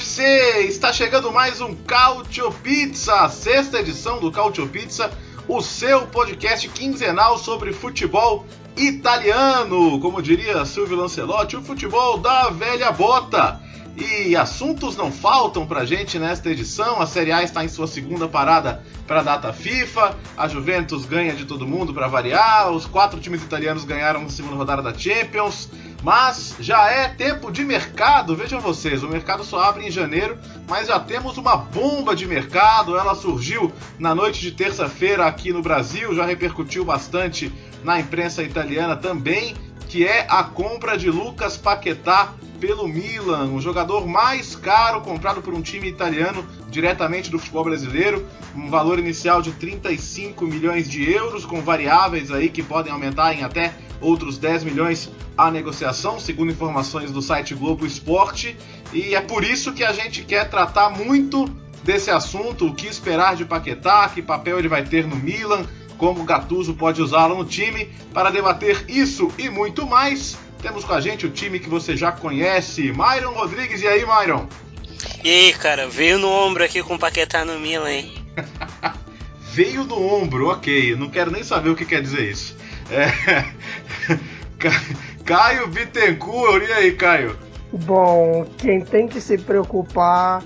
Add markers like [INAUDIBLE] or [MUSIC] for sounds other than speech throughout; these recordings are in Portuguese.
Future FC! Está chegando mais um Cautio Pizza, sexta edição do Cautio Pizza, o seu podcast quinzenal sobre futebol italiano, como diria Silvio Lancelotti, o futebol da velha bota. E assuntos não faltam pra gente nesta edição. A Série A está em sua segunda parada para a data FIFA. A Juventus ganha de todo mundo para variar. Os quatro times italianos ganharam na segunda rodada da Champions. Mas já é tempo de mercado, vejam vocês, o mercado só abre em janeiro, mas já temos uma bomba de mercado. Ela surgiu na noite de terça-feira aqui no Brasil, já repercutiu bastante na imprensa italiana também, que é a compra de Lucas Paquetá pelo Milan, o jogador mais caro comprado por um time italiano diretamente do futebol brasileiro, um valor inicial de 35 milhões de euros, com variáveis aí que podem aumentar em até outros 10 milhões a negociação, segundo informações do site Globo Esporte, e é por isso que a gente quer tratar muito desse assunto, o que esperar de Paquetá, que papel ele vai ter no Milan, como o Gattuso pode usá-lo no time. Para debater isso e muito mais, temos com a gente o time que você já conhece, Myron Rodrigues. E aí, Myron? E aí, cara, veio no ombro aqui com o Paquetá no Milan, hein? [LAUGHS] veio no ombro, ok. Não quero nem saber o que quer dizer isso. É... [LAUGHS] Caio Bittencourt, e aí, Caio? Bom, quem tem que se preocupar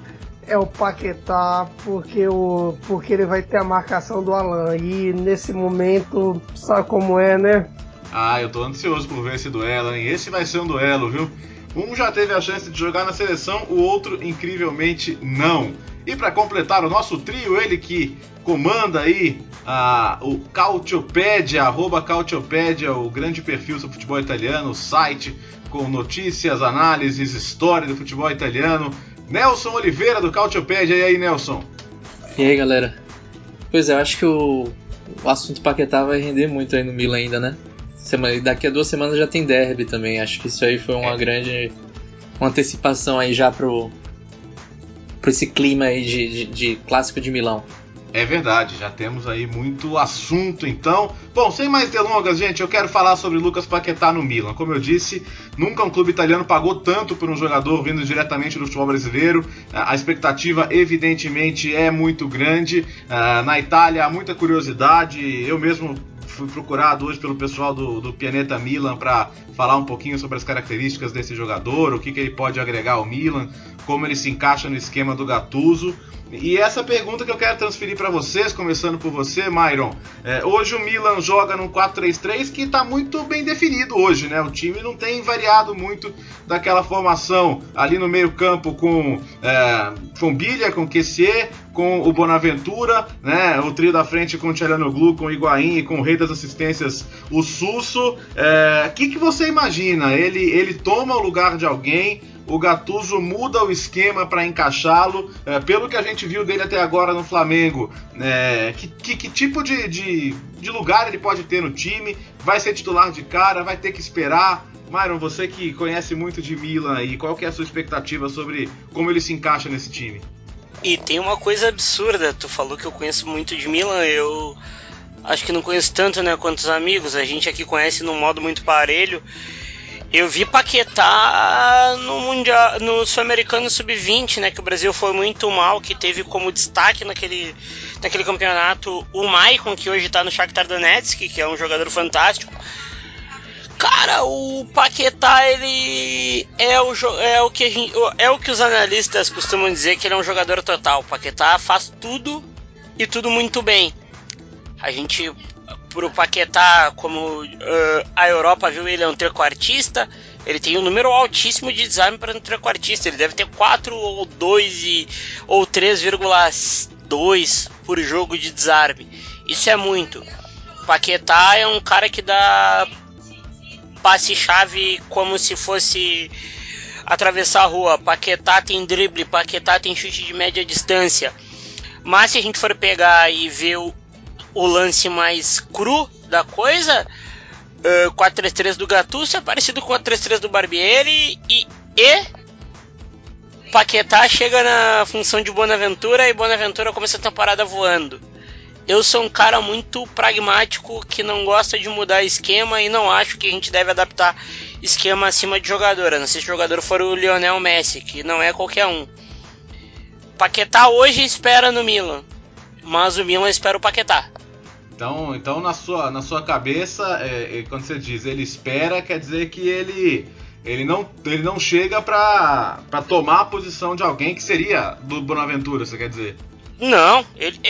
é o Paquetá, porque, o, porque ele vai ter a marcação do Alan. E nesse momento, sabe como é, né? Ah, eu tô ansioso por ver esse duelo, hein? Esse vai ser um duelo, viu? Um já teve a chance de jogar na seleção, o outro, incrivelmente, não. E para completar o nosso trio, ele que comanda aí a, o Cautiopédia, arroba Cautiopédia, o grande perfil sobre futebol italiano, o site com notícias, análises, história do futebol italiano. Nelson Oliveira do Cautiopédia. E aí, Nelson? E aí, galera? Pois é, eu acho que o, o assunto Paquetá vai render muito aí no Milan ainda, né? Semana, daqui a duas semanas já tem derby também. Acho que isso aí foi uma é. grande uma antecipação aí já pro, pro esse clima aí de, de, de clássico de Milão. É verdade, já temos aí muito assunto então. Bom, sem mais delongas, gente, eu quero falar sobre Lucas Paquetá no Milan. Como eu disse, nunca um clube italiano pagou tanto por um jogador vindo diretamente do futebol brasileiro. A expectativa, evidentemente, é muito grande. Ah, na Itália há muita curiosidade. Eu mesmo fui procurado hoje pelo pessoal do, do Pianeta Milan para falar um pouquinho sobre as características desse jogador, o que, que ele pode agregar ao Milan, como ele se encaixa no esquema do Gattuso. E essa pergunta que eu quero transferir para vocês, começando por você, Myron. É, hoje o Milan joga num 4-3-3 que está muito bem definido hoje, né? O time não tem variado muito daquela formação ali no meio-campo com, é, com com Kessier, com o Bonaventura, né? O trio da frente com o Tchalanoglu, com o Higuaín e com o rei das assistências, o Susso. O é, que, que você imagina? Ele, ele toma o lugar de alguém? o Gattuso muda o esquema para encaixá-lo. É, pelo que a gente viu dele até agora no Flamengo, é, que, que, que, tipo de, de, de, lugar ele pode ter no time? Vai ser titular de cara? Vai ter que esperar? Myron, você que conhece muito de Milan e qual que é a sua expectativa sobre como ele se encaixa nesse time? E tem uma coisa absurda, tu falou que eu conheço muito de Milan, eu acho que não conheço tanto, né, quanto os amigos, a gente aqui conhece num modo muito parelho. Eu vi Paquetá no Mundial, no Sul-Americano Sub-20, né? Que o Brasil foi muito mal, que teve como destaque naquele, naquele campeonato o Maicon, que hoje tá no Shakhtar Donetsk, que é um jogador fantástico. Cara, o Paquetá, ele é o, é o que gente, é o que os analistas costumam dizer que ele é um jogador total. O Paquetá faz tudo e tudo muito bem. A gente pro Paquetá, como uh, a Europa viu ele é um trequartista, ele tem um número altíssimo de desarme para um trequartista. Ele deve ter 4 ou 2 e, ou 3,2 por jogo de desarme. Isso é muito. Paquetá é um cara que dá passe-chave como se fosse atravessar a rua. Paquetá tem drible, Paquetá tem chute de média distância. Mas se a gente for pegar e ver o, o lance mais cru da coisa, uh, 4-3-3 do Gattuso é parecido com o 4-3-3 do Barbieri e, e Paquetá chega na função de Bonaventura e Bonaventura começa a temporada voando. Eu sou um cara muito pragmático que não gosta de mudar esquema e não acho que a gente deve adaptar esquema acima de jogador. Não sei se o jogador for o Lionel Messi, que não é qualquer um. Paquetá hoje espera no Milan, mas o Milan espera o Paquetá. Então, então na, sua, na sua cabeça, é, é, quando você diz ele espera, quer dizer que ele ele não, ele não chega para tomar a posição de alguém que seria do Bonaventura, você quer dizer? Não, ele,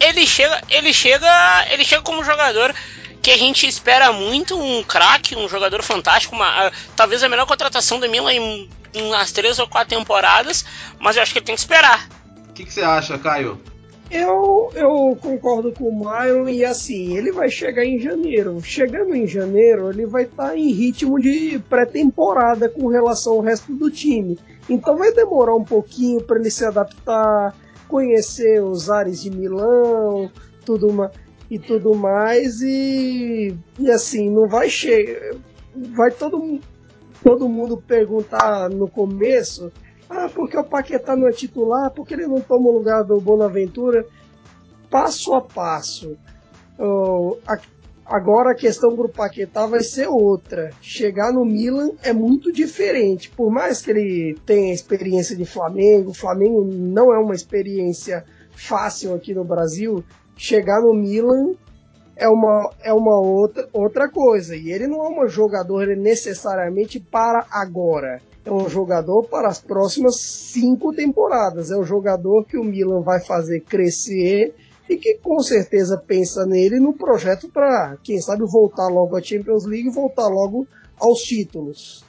ele, chega, ele chega, ele chega como jogador que a gente espera muito, um craque, um jogador fantástico, uma, talvez a melhor contratação do Milan em, em umas três ou quatro temporadas, mas eu acho que ele tem que esperar. O que, que você acha, Caio? Eu, eu concordo com o Myron e assim, ele vai chegar em janeiro. Chegando em janeiro, ele vai estar tá em ritmo de pré-temporada com relação ao resto do time. Então vai demorar um pouquinho para ele se adaptar, conhecer os ares de Milão, tudo mais e tudo mais e, e assim, não vai chegar, vai todo todo mundo perguntar no começo ah, porque o Paquetá não é titular, porque ele não toma o lugar do Bonaventura. Passo a passo. Oh, agora a questão do Paquetá vai ser outra. Chegar no Milan é muito diferente. Por mais que ele tenha experiência de Flamengo, o Flamengo não é uma experiência fácil aqui no Brasil. Chegar no Milan é uma, é uma outra, outra coisa. E ele não é um jogador necessariamente para agora é um jogador para as próximas cinco temporadas. É um jogador que o Milan vai fazer crescer e que com certeza pensa nele no projeto para, quem sabe, voltar logo à Champions League e voltar logo aos títulos.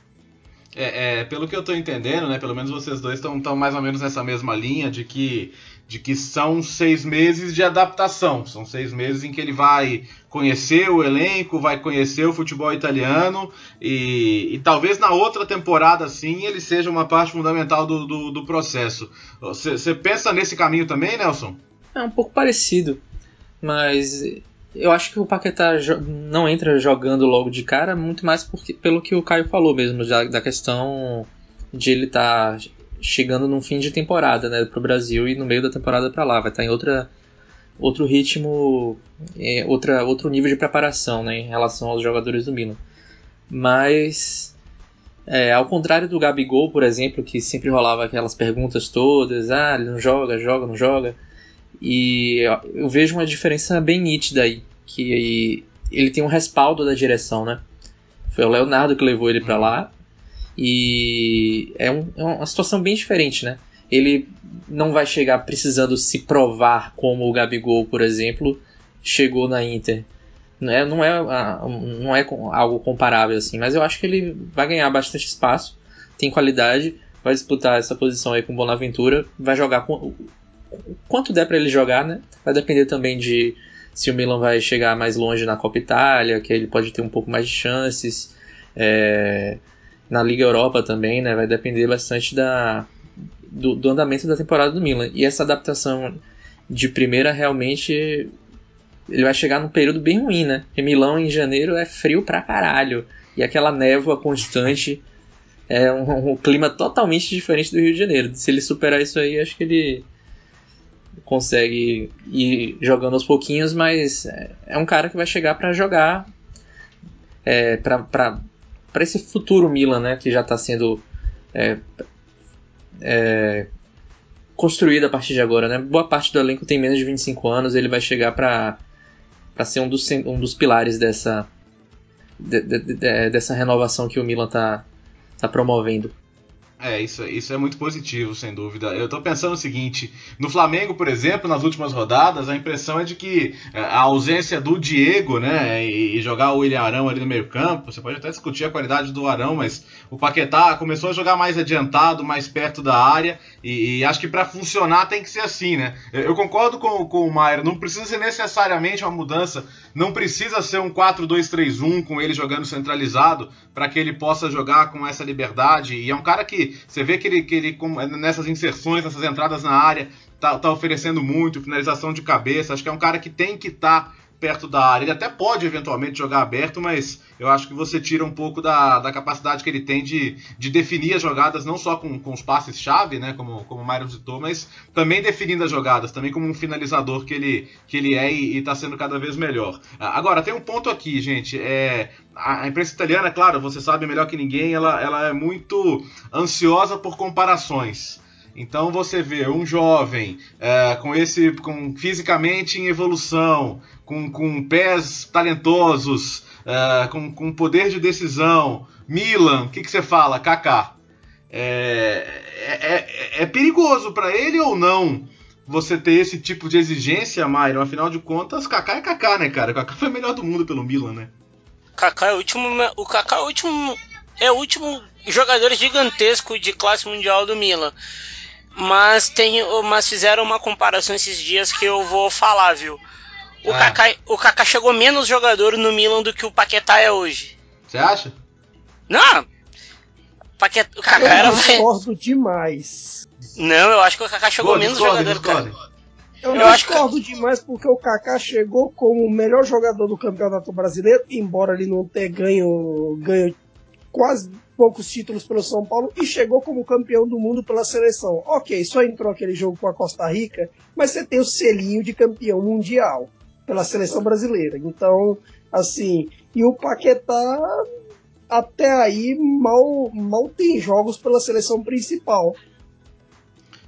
É, é, pelo que eu estou entendendo, né, pelo menos vocês dois estão mais ou menos nessa mesma linha de que de que são seis meses de adaptação. São seis meses em que ele vai conhecer o elenco, vai conhecer o futebol italiano e, e talvez na outra temporada, sim, ele seja uma parte fundamental do, do, do processo. Você pensa nesse caminho também, Nelson? É um pouco parecido, mas eu acho que o Paquetá não entra jogando logo de cara, muito mais porque, pelo que o Caio falou mesmo, já, da questão de ele estar tá chegando num fim de temporada, né, pro Brasil e no meio da temporada para lá, vai estar tá em outra outro ritmo, é, outra outro nível de preparação, né, em relação aos jogadores do Milan. Mas é, ao contrário do Gabigol, por exemplo, que sempre rolava aquelas perguntas todas, ah, ele não joga, joga, não joga. E eu vejo uma diferença bem nítida aí, que ele tem um respaldo da direção, né? Foi o Leonardo que levou ele para lá e é, um, é uma situação bem diferente, né? Ele não vai chegar precisando se provar como o Gabigol, por exemplo, chegou na Inter. Não é, não é, não é algo comparável assim, mas eu acho que ele vai ganhar bastante espaço, tem qualidade, vai disputar essa posição aí com o Bonaventura, vai jogar com, quanto der para ele jogar, né? Vai depender também de se o Milan vai chegar mais longe na Copa Itália, que ele pode ter um pouco mais de chances. É, na Liga Europa também, né? Vai depender bastante da, do, do, andamento da temporada do Milan. E essa adaptação de primeira realmente ele vai chegar num período bem ruim, né? Porque Milão em janeiro é frio pra caralho. E aquela névoa constante é um, um, clima totalmente diferente do Rio de Janeiro. Se ele superar isso aí, acho que ele consegue ir jogando aos pouquinhos, mas é um cara que vai chegar para jogar, é, para esse futuro Milan, né, que já está sendo é, é, construído a partir de agora, né? Boa parte do elenco tem menos de 25 anos, ele vai chegar para ser um dos, um dos pilares dessa de, de, de, dessa renovação que o Milan está tá promovendo. É, isso, isso é muito positivo, sem dúvida. Eu tô pensando o seguinte: no Flamengo, por exemplo, nas últimas rodadas, a impressão é de que é, a ausência do Diego, né, e jogar o William Arão ali no meio-campo, você pode até discutir a qualidade do Arão, mas o Paquetá começou a jogar mais adiantado, mais perto da área, e, e acho que para funcionar tem que ser assim, né? Eu, eu concordo com, com o Maier, não precisa ser necessariamente uma mudança, não precisa ser um 4-2-3-1 com ele jogando centralizado para que ele possa jogar com essa liberdade. E é um cara que você vê que ele, que ele nessas inserções, nessas entradas na área, tá, tá oferecendo muito, finalização de cabeça. Acho que é um cara que tem que estar. Tá perto da área. Ele até pode eventualmente jogar aberto, mas eu acho que você tira um pouco da, da capacidade que ele tem de, de definir as jogadas, não só com, com os passes-chave, né, como, como o Myron citou, mas também definindo as jogadas, também como um finalizador que ele, que ele é e está sendo cada vez melhor. Agora, tem um ponto aqui, gente. É, a imprensa italiana, claro, você sabe melhor que ninguém, ela, ela é muito ansiosa por comparações. Então você vê um jovem é, com esse, com fisicamente em evolução, com, com pés talentosos, uh, com, com poder de decisão. Milan, o que, que você fala? Kaká. É, é, é, é perigoso para ele ou não você ter esse tipo de exigência, Myron? Afinal de contas, Kaká é Kaká, né, cara? Kaká foi o melhor do mundo pelo Milan, né? Kaká é o último, o Kaká é o último, é o último jogador gigantesco de classe mundial do Milan. Mas tem, mas fizeram uma comparação esses dias que eu vou falar, viu? O, ah. Kaká, o Kaká chegou menos jogador no Milan do que o Paquetá é hoje. Você acha? Não! Paquetá, o Kaká era. Eu discordo demais. Não, eu acho que o Kaká chegou menos jogador. Discordo. Eu, eu discordo que... demais porque o Kaká chegou como o melhor jogador do Campeonato Brasileiro, embora ele não tenha ganho, ganho quase poucos títulos pelo São Paulo e chegou como campeão do mundo pela seleção. Ok, só entrou aquele jogo com a Costa Rica, mas você tem o selinho de campeão mundial pela seleção brasileira. Então, assim, e o Paquetá até aí mal, mal tem jogos pela seleção principal.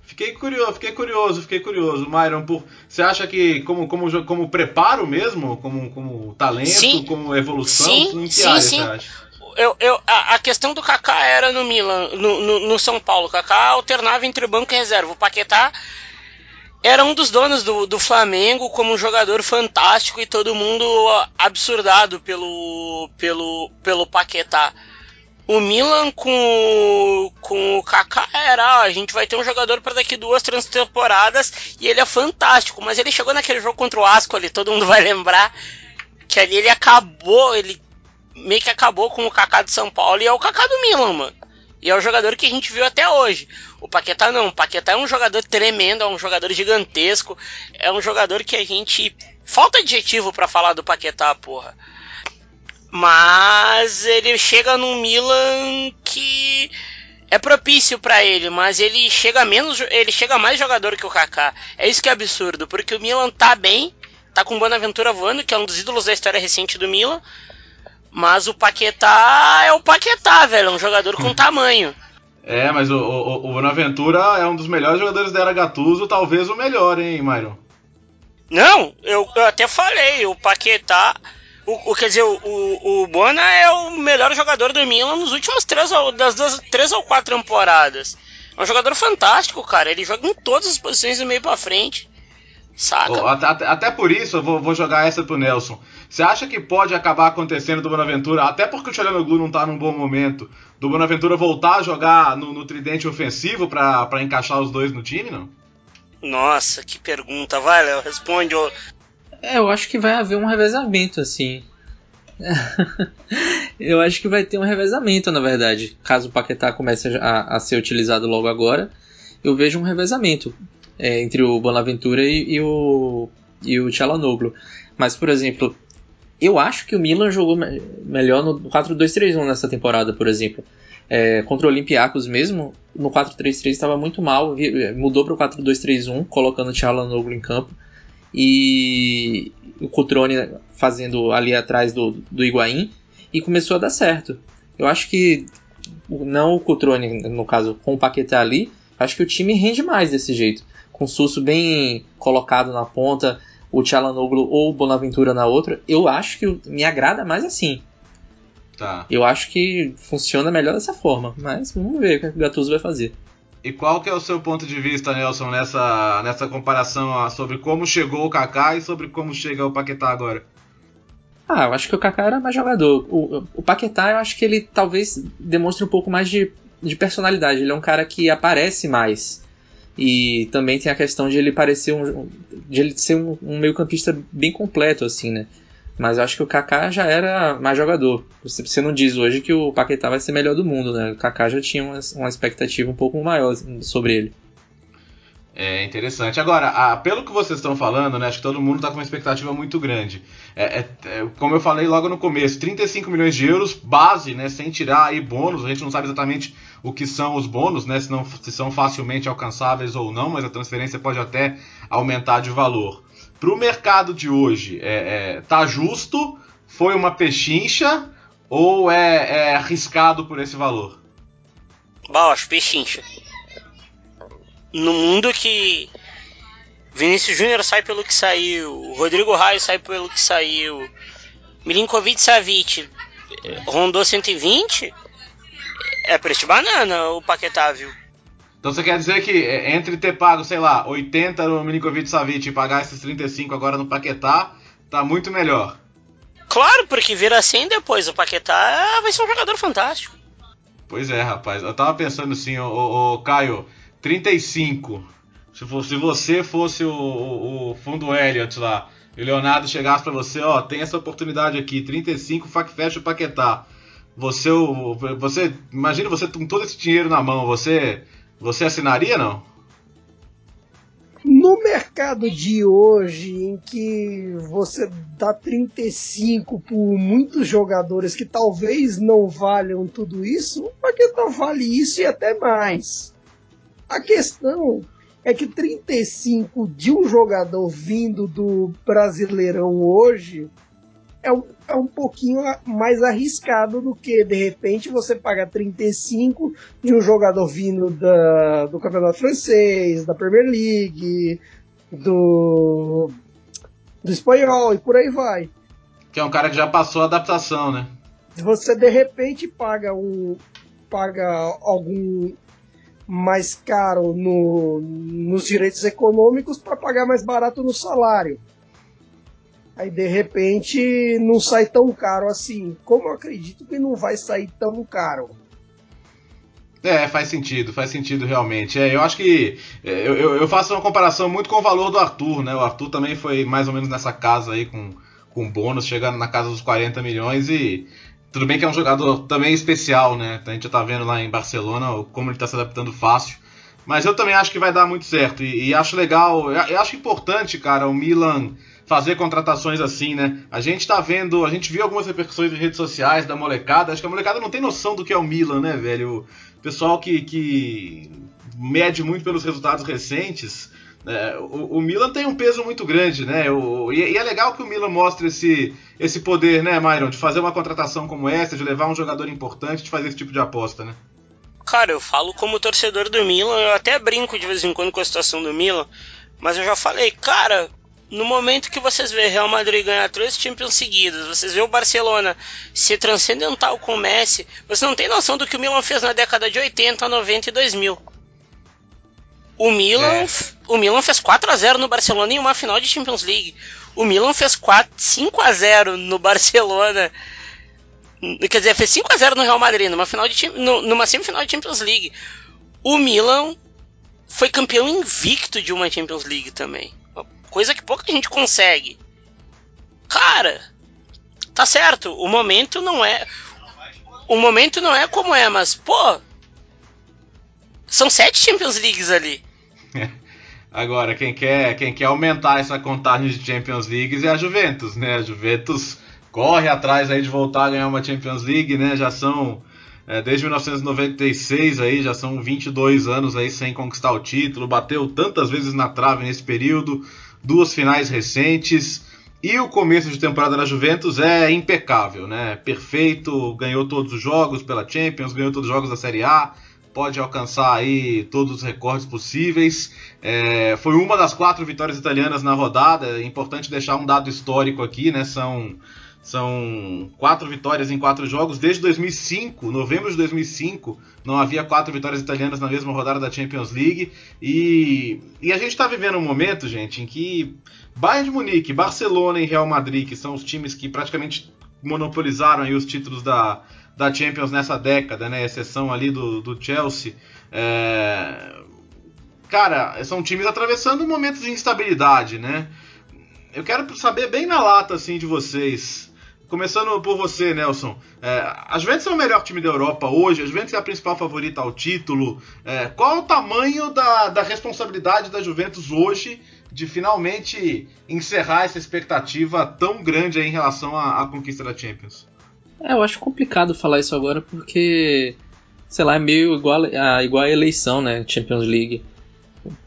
Fiquei curioso, fiquei curioso, fiquei curioso, Myron. Por, você acha que como, como, como preparo mesmo, como, como talento, sim. como evolução, sim, em que sim, área sim. você acha? Eu, eu, a, a, questão do Kaká era no Milan, no, no, no São Paulo. O Kaká alternava entre banco e reserva. O Paquetá era um dos donos do, do Flamengo como um jogador fantástico e todo mundo absurdado pelo, pelo, pelo Paquetá. O Milan com, com o Kaká era, a gente vai ter um jogador para daqui duas, três temporadas e ele é fantástico, mas ele chegou naquele jogo contra o Asco ali, todo mundo vai lembrar que ali ele acabou, ele meio que acabou com o Kaká de São Paulo e é o Kaká do Milan, mano. E é o jogador que a gente viu até hoje. O Paquetá não. O Paquetá é um jogador tremendo, é um jogador gigantesco. É um jogador que a gente. Falta adjetivo para falar do Paquetá, porra. Mas ele chega num Milan que é propício para ele, mas ele chega menos, ele chega mais jogador que o Kaká. É isso que é absurdo, porque o Milan tá bem, tá com o Bonaventura voando, que é um dos ídolos da história recente do Milan, mas o Paquetá é o Paquetá, velho. É um jogador com tamanho. É, mas o, o, o Bonaventura é um dos melhores jogadores da Era Gattuso, talvez o melhor, hein, Myron? Não, eu, eu até falei, o Paquetá. O, o, quer dizer, o, o, Bona é o melhor jogador do Milan nos últimos três, das duas, três ou quatro temporadas. É um jogador fantástico, cara. Ele joga em todas as posições do meio pra frente. Saca? Oh, até, até, por isso eu vou, vou jogar essa pro Nelson. Você acha que pode acabar acontecendo do Bonaventura, até porque o Tchalanoglu não tá num bom momento, do Bonaventura voltar a jogar no, no tridente ofensivo para encaixar os dois no time, não? Nossa, que pergunta. Vai, Léo, responde. É, eu acho que vai haver um revezamento, assim. [LAUGHS] eu acho que vai ter um revezamento, na verdade. Caso o Paquetá comece a, a ser utilizado logo agora, eu vejo um revezamento é, entre o Bonaventura e, e o, e o Tchalanoglu. Mas, por exemplo, eu acho que o Milan jogou melhor no 4-2-3-1 nessa temporada, por exemplo. É, contra o Olympiacos mesmo, no 4-3-3 estava muito mal, mudou para o 4-2-3-1, colocando o Tchalanoglu em campo e o Cutrone fazendo ali atrás do, do Higuaín e começou a dar certo. Eu acho que, não o Cutrone, no caso, com o Paquetá ali, acho que o time rende mais desse jeito. Com o Susso bem colocado na ponta, o, Tchalanoglu ou o Bonaventura na outra, eu acho que me agrada mais assim. Tá. Eu acho que funciona melhor dessa forma, mas vamos ver o que o Gattuso vai fazer. E qual que é o seu ponto de vista, Nelson, nessa, nessa comparação sobre como chegou o Kaká e sobre como chega o Paquetá agora? Ah, eu acho que o Kaká era mais jogador. O, o Paquetá, eu acho que ele talvez demonstre um pouco mais de, de personalidade. Ele é um cara que aparece mais. E também tem a questão de ele parecer um. de ele ser um, um meio-campista bem completo, assim, né? Mas eu acho que o Kaká já era mais jogador. Você não diz hoje que o Paquetá vai ser melhor do mundo, né? O Kaká já tinha uma, uma expectativa um pouco maior sobre ele. É interessante. Agora, a, pelo que vocês estão falando, né, acho que todo mundo está com uma expectativa muito grande. É, é, é, como eu falei logo no começo, 35 milhões de euros, base, né, sem tirar aí bônus. A gente não sabe exatamente o que são os bônus, né, se, não, se são facilmente alcançáveis ou não, mas a transferência pode até aumentar de valor. Para o mercado de hoje, é, é, tá justo? Foi uma pechincha? Ou é, é arriscado por esse valor? Bom, acho pechincha no mundo que Vinícius Júnior sai pelo que saiu, Rodrigo Raio sai pelo que saiu, Milinkovic Savic rondou 120, é preço de banana o Paquetá, viu? Então você quer dizer que é, entre ter pago, sei lá, 80 no Milinkovic Savic e pagar esses 35 agora no Paquetá, tá muito melhor. Claro, porque vira assim depois, o Paquetá vai ser um jogador fantástico. Pois é, rapaz. Eu tava pensando assim, o, Caio, 35. Se, fosse, se você fosse o, o, fundo Elliott lá, e o Leonardo chegasse para você, ó, tem essa oportunidade aqui, 35, fecha o Paquetá. Você, você, imagina você com todo esse dinheiro na mão, você, você assinaria não? No mercado de hoje, em que você dá 35 por muitos jogadores que talvez não valham tudo isso, o Paquetá vale isso e até mais. A questão é que 35 de um jogador vindo do Brasileirão hoje é um, é um pouquinho mais arriscado do que, de repente, você paga 35 de um jogador vindo da, do Campeonato Francês, da Premier League, do, do Espanhol e por aí vai. Que é um cara que já passou a adaptação, né? Você, de repente, paga um paga algum mais caro no, nos direitos econômicos para pagar mais barato no salário. Aí de repente não sai tão caro assim. Como eu acredito que não vai sair tão caro. É, faz sentido, faz sentido realmente. É, eu acho que é, eu, eu faço uma comparação muito com o valor do Arthur, né? O Arthur também foi mais ou menos nessa casa aí com, com bônus, chegando na casa dos 40 milhões e tudo bem que é um jogador também especial, né? A gente já tá vendo lá em Barcelona como ele tá se adaptando fácil. Mas eu também acho que vai dar muito certo. E, e acho legal, eu acho importante, cara, o Milan fazer contratações assim, né? A gente tá vendo, a gente viu algumas repercussões em redes sociais da molecada. Acho que a molecada não tem noção do que é o Milan, né, velho? O pessoal que, que mede muito pelos resultados recentes. É, o, o, Milan tem um peso muito grande, né? O, e, e, é legal que o Milan mostre esse, esse poder, né, Myron? De fazer uma contratação como essa, de levar um jogador importante, de fazer esse tipo de aposta, né? Cara, eu falo como torcedor do Milan, eu até brinco de vez em quando com a situação do Milan, mas eu já falei, cara, no momento que vocês vê Real Madrid ganhar três Champions seguidos, vocês vê o Barcelona ser transcendental com o Messi, você não tem noção do que o Milan fez na década de 80, 90 e 2000. O Milan, é. o Milan fez 4 a 0 no Barcelona em uma final de Champions League. O Milan fez 4, 5 a 0 no Barcelona. Quer dizer, fez 5 a 0 no Real Madrid numa final de numa semifinal de Champions League. O Milan foi campeão invicto de uma Champions League também. Coisa que pouca gente consegue. Cara, tá certo, o momento não é o momento não é como é, mas pô, são sete Champions Leagues ali. [LAUGHS] Agora, quem quer, quem quer aumentar essa contagem de Champions Leagues é a Juventus, né? A Juventus corre atrás aí de voltar a ganhar uma Champions League, né? Já são é, desde 1996 aí, já são 22 anos aí sem conquistar o título, bateu tantas vezes na trave nesse período, duas finais recentes. E o começo de temporada da Juventus é impecável, né? Perfeito, ganhou todos os jogos pela Champions, ganhou todos os jogos da Série A, pode alcançar aí todos os recordes possíveis. É, foi uma das quatro vitórias italianas na rodada. É importante deixar um dado histórico aqui, né? São São quatro vitórias em quatro jogos. Desde 2005, novembro de 2005, não havia quatro vitórias italianas na mesma rodada da Champions League. E, e a gente está vivendo um momento, gente, em que Bayern de Munique, Barcelona e Real Madrid, que são os times que praticamente monopolizaram aí os títulos da, da Champions nessa década, né? Exceção ali do, do Chelsea. É... Cara, são times atravessando momentos de instabilidade, né? Eu quero saber bem na lata assim de vocês. Começando por você, Nelson. É, a Juventus é o melhor time da Europa hoje, a Juventus é a principal favorita ao título. É, qual é o tamanho da, da responsabilidade da Juventus hoje de finalmente encerrar essa expectativa tão grande em relação à, à conquista da Champions? É, eu acho complicado falar isso agora porque, sei lá, é meio igual a, igual a eleição, né? Champions League.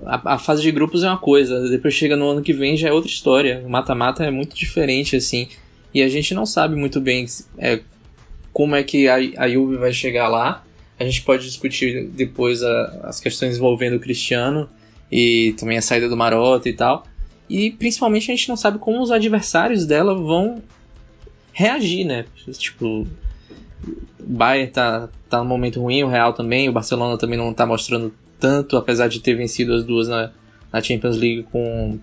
A, a, fase de grupos é uma coisa, depois chega no ano que vem já é outra história. O mata-mata é muito diferente, assim. E a gente não sabe muito bem é, como é que a, a Juve vai chegar lá. A gente pode discutir depois a, as questões envolvendo o Cristiano e também a saída do Marotta e tal. E principalmente a gente não sabe como os adversários dela vão reagir, né? Tipo, o Bayern tá, tá num momento ruim, o Real também, o Barcelona também não tá mostrando tanto, apesar de ter vencido as duas na, na Champions League com,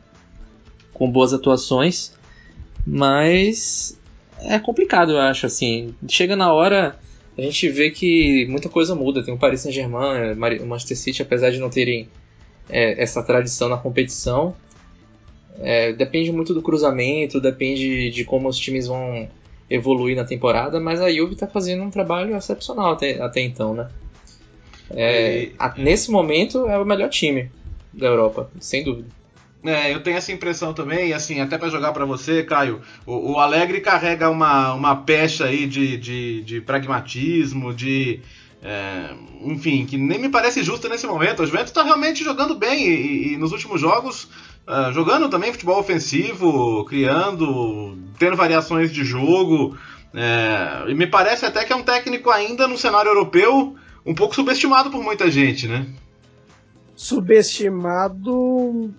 com boas atuações. Mas é complicado, eu acho, assim. Chega na hora, a gente vê que muita coisa muda. Tem o Paris Saint-Germain, o Manchester City, apesar de não terem é, essa tradição na competição, é, depende muito do cruzamento, depende de como os times vão evoluir na temporada, mas a Juve está fazendo um trabalho excepcional até, até então, né? É, e... a, nesse momento é o melhor time da Europa, sem dúvida. É, eu tenho essa impressão também, assim, até para jogar para você, Caio, o, o, Alegre carrega uma, uma pecha aí de, de, de pragmatismo, de. É, enfim, que nem me parece justa nesse momento. O Juventus está realmente jogando bem e, e nos últimos jogos, uh, jogando também futebol ofensivo, criando, tendo variações de jogo. É, e me parece até que é um técnico ainda no cenário europeu um pouco subestimado por muita gente, né? Subestimado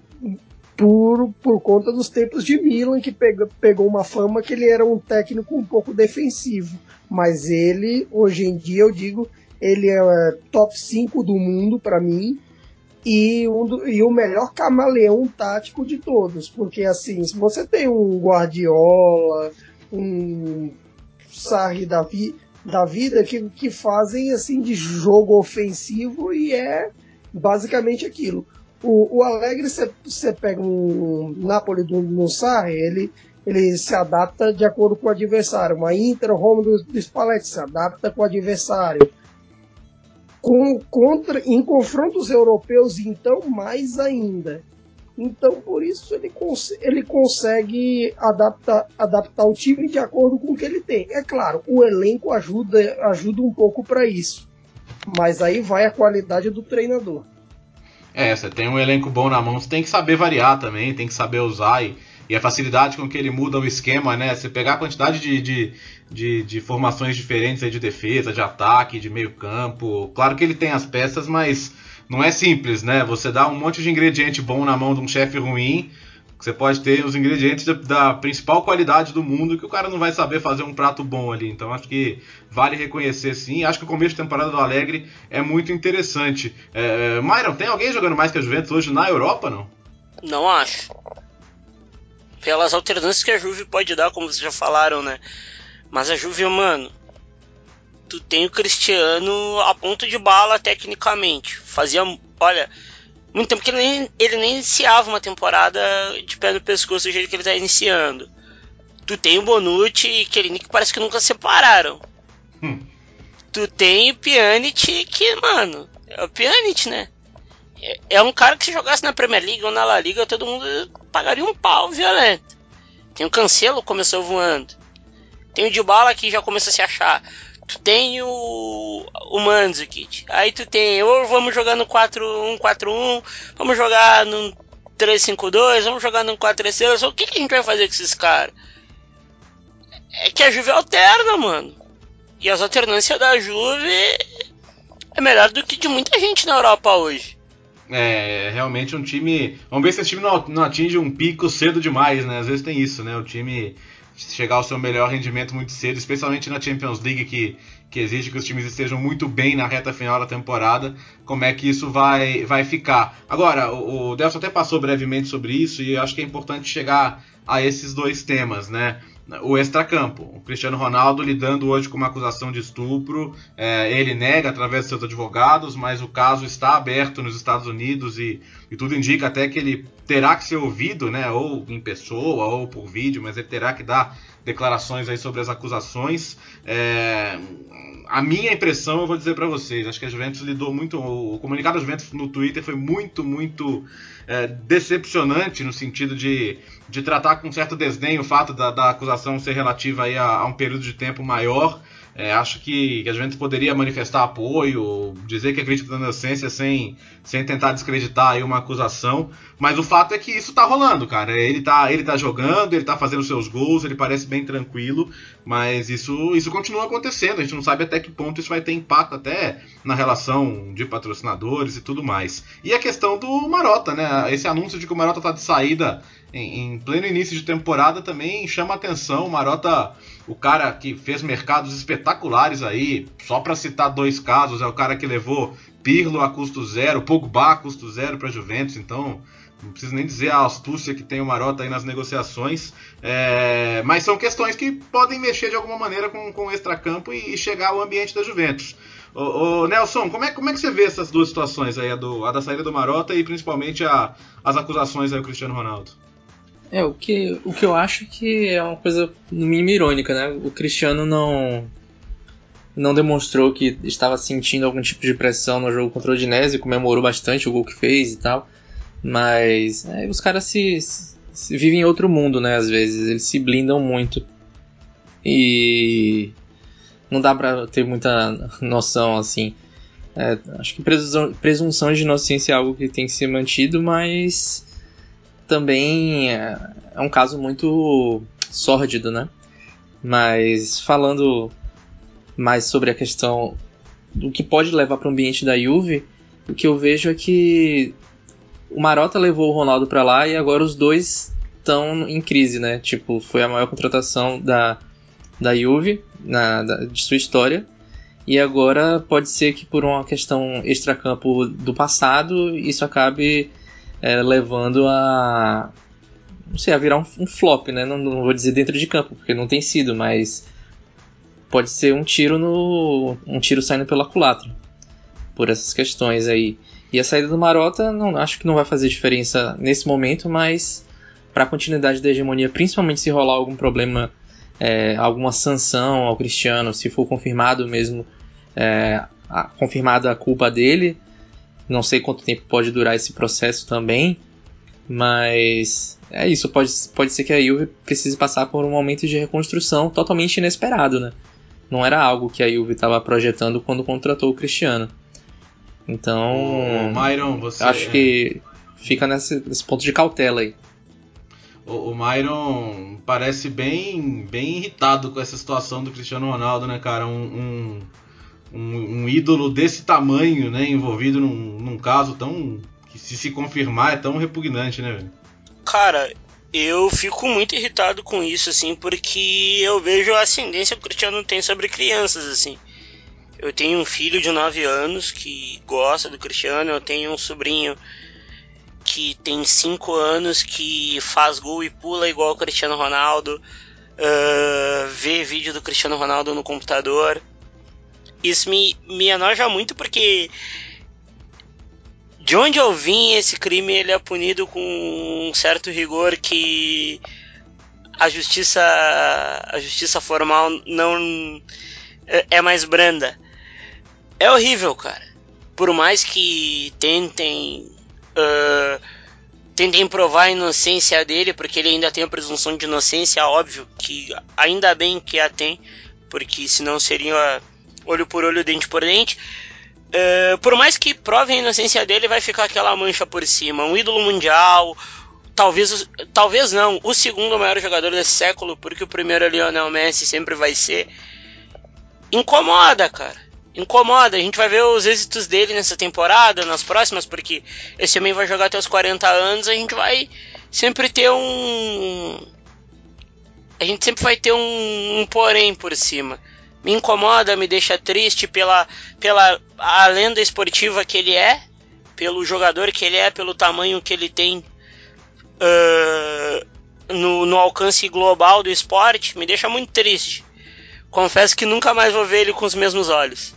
por, por conta dos tempos de Milan, que pegou, pegou uma fama que ele era um técnico um pouco defensivo. Mas ele, hoje em dia, eu digo, ele é top 5 do mundo para mim e, um do, e o melhor camaleão tático de todos. Porque, assim, se você tem um Guardiola, um Sarri da, vi, da vida que, que fazem assim de jogo ofensivo e é basicamente aquilo. O, o Alegre, você pega um Napoli do, no Sarri, ele, ele se adapta de acordo com o adversário. Uma Inter, Roma do, do Spalletti se adapta com o adversário. Com, contra, em confrontos europeus, então, mais ainda. Então, por isso, ele, cons ele consegue adaptar, adaptar o time de acordo com o que ele tem. É claro, o elenco ajuda, ajuda um pouco para isso. Mas aí vai a qualidade do treinador. É, você tem um elenco bom na mão, você tem que saber variar também, tem que saber usar e, e a facilidade com que ele muda o esquema, né? Você pegar a quantidade de, de, de, de formações diferentes de defesa, de ataque, de meio campo. Claro que ele tem as peças, mas não é simples, né? Você dá um monte de ingrediente bom na mão de um chefe ruim você pode ter os ingredientes da, da, principal qualidade do mundo que o cara não vai saber fazer um prato bom ali. Então acho que vale reconhecer sim. Acho que o começo de temporada do Alegre é muito interessante. É, Myron, tem alguém jogando mais que a Juventus hoje na Europa, não? Não acho. Pelas alternâncias que a Juve pode dar, como vocês já falaram, né? Mas a Juve, mano, tu tem o Cristiano a ponto de bala tecnicamente. Fazia, olha, muito tempo que ele nem, ele nem iniciava uma temporada de pé no pescoço do jeito que ele está iniciando. Tu tem o Bonucci e Kelini que parece que nunca separaram. Hum. Tu tem o Pjanic que, mano, é o Pjanic, né? É, é um cara que se jogasse na Premier League ou na La Liga, todo mundo pagaria um pau violento. Tem o Cancelo começou voando. Tem o Dybala que já começou a se achar tu tem o, o Mandzukic. Aí tu tem, ou vamos jogar no 4-1-4-1, vamos jogar no 3-5-2, vamos jogar no 4-3-3. O que, que a gente vai fazer com esses caras? É que a Juve alterna, mano. E as alternâncias da Juve é melhor do que de muita gente na Europa hoje. É, realmente um time. Vamos ver se esse time não, não atinge um pico cedo demais, né? Às vezes tem isso, né? O time chegar ao seu melhor rendimento muito cedo, especialmente na Champions League, que, que exige que os times estejam muito bem na reta final da temporada, como é que isso vai, vai ficar. Agora, o, o até passou brevemente sobre isso e eu acho que é importante chegar a esses dois temas, né? O extracampo. O Cristiano Ronaldo lidando hoje com uma acusação de estupro, é, ele nega através de seus advogados, mas o caso está aberto nos Estados Unidos e, e, tudo indica até que ele terá que ser ouvido, né, ou em pessoa ou por vídeo, mas ele terá que dar declarações aí sobre as acusações. É, a minha impressão, eu vou dizer para vocês, acho que a Juventus lidou muito, o comunicado da Juventus no Twitter foi muito, muito é, decepcionante no sentido de, de tratar com certo desdém o fato da, da acusação ser relativa aí a, a um período de tempo maior. É, acho que, que, a gente poderia manifestar apoio, dizer que acredita na inocência sem, sem tentar descreditar aí uma acusação, mas o fato é que isso tá rolando, cara. Ele tá, ele tá jogando, ele tá fazendo seus gols, ele parece bem tranquilo, mas isso, isso continua acontecendo. A gente não sabe até que ponto isso vai ter impacto até na relação de patrocinadores e tudo mais. E a questão do Marota, né? Esse anúncio de que o Marota tá de saída em, em pleno início de temporada também chama atenção. O Marota o cara que fez mercados espetaculares aí, só para citar dois casos, é o cara que levou Pirlo a custo zero, Pogba a custo zero para Juventus, então não preciso nem dizer a astúcia que tem o Marota aí nas negociações, é, mas são questões que podem mexer de alguma maneira com, com o extracampo e, e chegar ao ambiente da Juventus. Ô, ô, Nelson, como é, como é que você vê essas duas situações aí, a, do, a da saída do Marota e principalmente a, as acusações aí ao Cristiano Ronaldo? É, o que, o que eu acho que é uma coisa no mínimo irônica, né? O Cristiano não não demonstrou que estava sentindo algum tipo de pressão no jogo contra o Udinese, comemorou bastante o gol que fez e tal, mas é, os caras se, se, vivem em outro mundo, né? Às vezes eles se blindam muito e não dá pra ter muita noção assim. É, acho que presunção, presunção de inocência é algo que tem que ser mantido, mas também é, é um caso muito sórdido, né? Mas falando mais sobre a questão do que pode levar para o ambiente da Juve, o que eu vejo é que o Marota levou o Ronaldo para lá e agora os dois estão em crise, né? Tipo, foi a maior contratação da, da Juve na, da, de sua história. E agora pode ser que por uma questão extracampo do passado, isso acabe é, levando a. Não sei, a virar um, um flop, né? Não, não, vou dizer dentro de campo, porque não tem sido, mas pode ser um tiro no. um tiro saindo pela culatra. Por essas questões aí. E a saída do Marota, não, acho que não vai fazer diferença nesse momento, mas para a continuidade da hegemonia, principalmente se rolar algum problema, é, alguma sanção ao Cristiano, se for confirmado mesmo, é, a, confirmada a culpa dele, não sei quanto tempo pode durar esse processo também, mas é isso. Pode, pode ser que a Juve precise passar por um momento de reconstrução totalmente inesperado, né? Não era algo que a Juve estava projetando quando contratou o Cristiano. Então, o Myron, você acho que fica nesse, nesse ponto de cautela aí. O, o Myron parece bem, bem irritado com essa situação do Cristiano Ronaldo, né, cara? Um, um um, um, ídolo desse tamanho, né, envolvido num, num, caso tão que se se confirmar é tão repugnante, né, velho? Cara, eu fico muito irritado com isso, assim, porque eu vejo a ascendência que o Cristiano tem sobre crianças, assim. Eu tenho um filho de 9 anos que gosta do Cristiano, eu tenho um sobrinho que tem 5 anos que faz gol e pula igual o Cristiano Ronaldo, uh, vê vídeo do Cristiano Ronaldo no computador isso me, me enoja muito porque de onde eu vim esse crime ele é punido com um certo rigor que a justiça a justiça formal não é, é mais branda. É horrível cara. Por mais que tentem uh, tentem provar a inocência dele porque ele ainda tem a presunção de inocência óbvio que ainda bem que a tem porque senão seria olho por olho, dente por dente. Uh, por mais que provem a inocência dele, vai ficar aquela mancha por cima. Um ídolo mundial, talvez, talvez não, o segundo maior jogador desse século, porque o primeiro é Lionel Messi, sempre vai ser. Incomoda, cara. Incomoda. A gente vai ver os êxitos dele nessa temporada, nas próximas, porque esse homem vai jogar até os 40 anos, a gente vai sempre ter um a gente sempre vai ter um, um porém por cima. Me incomoda, me deixa triste pela, pela a lenda esportiva que ele é, pelo jogador que ele é, pelo tamanho que ele tem uh, no, no alcance global do esporte, me deixa muito triste. Confesso que nunca mais vou ver ele com os mesmos olhos.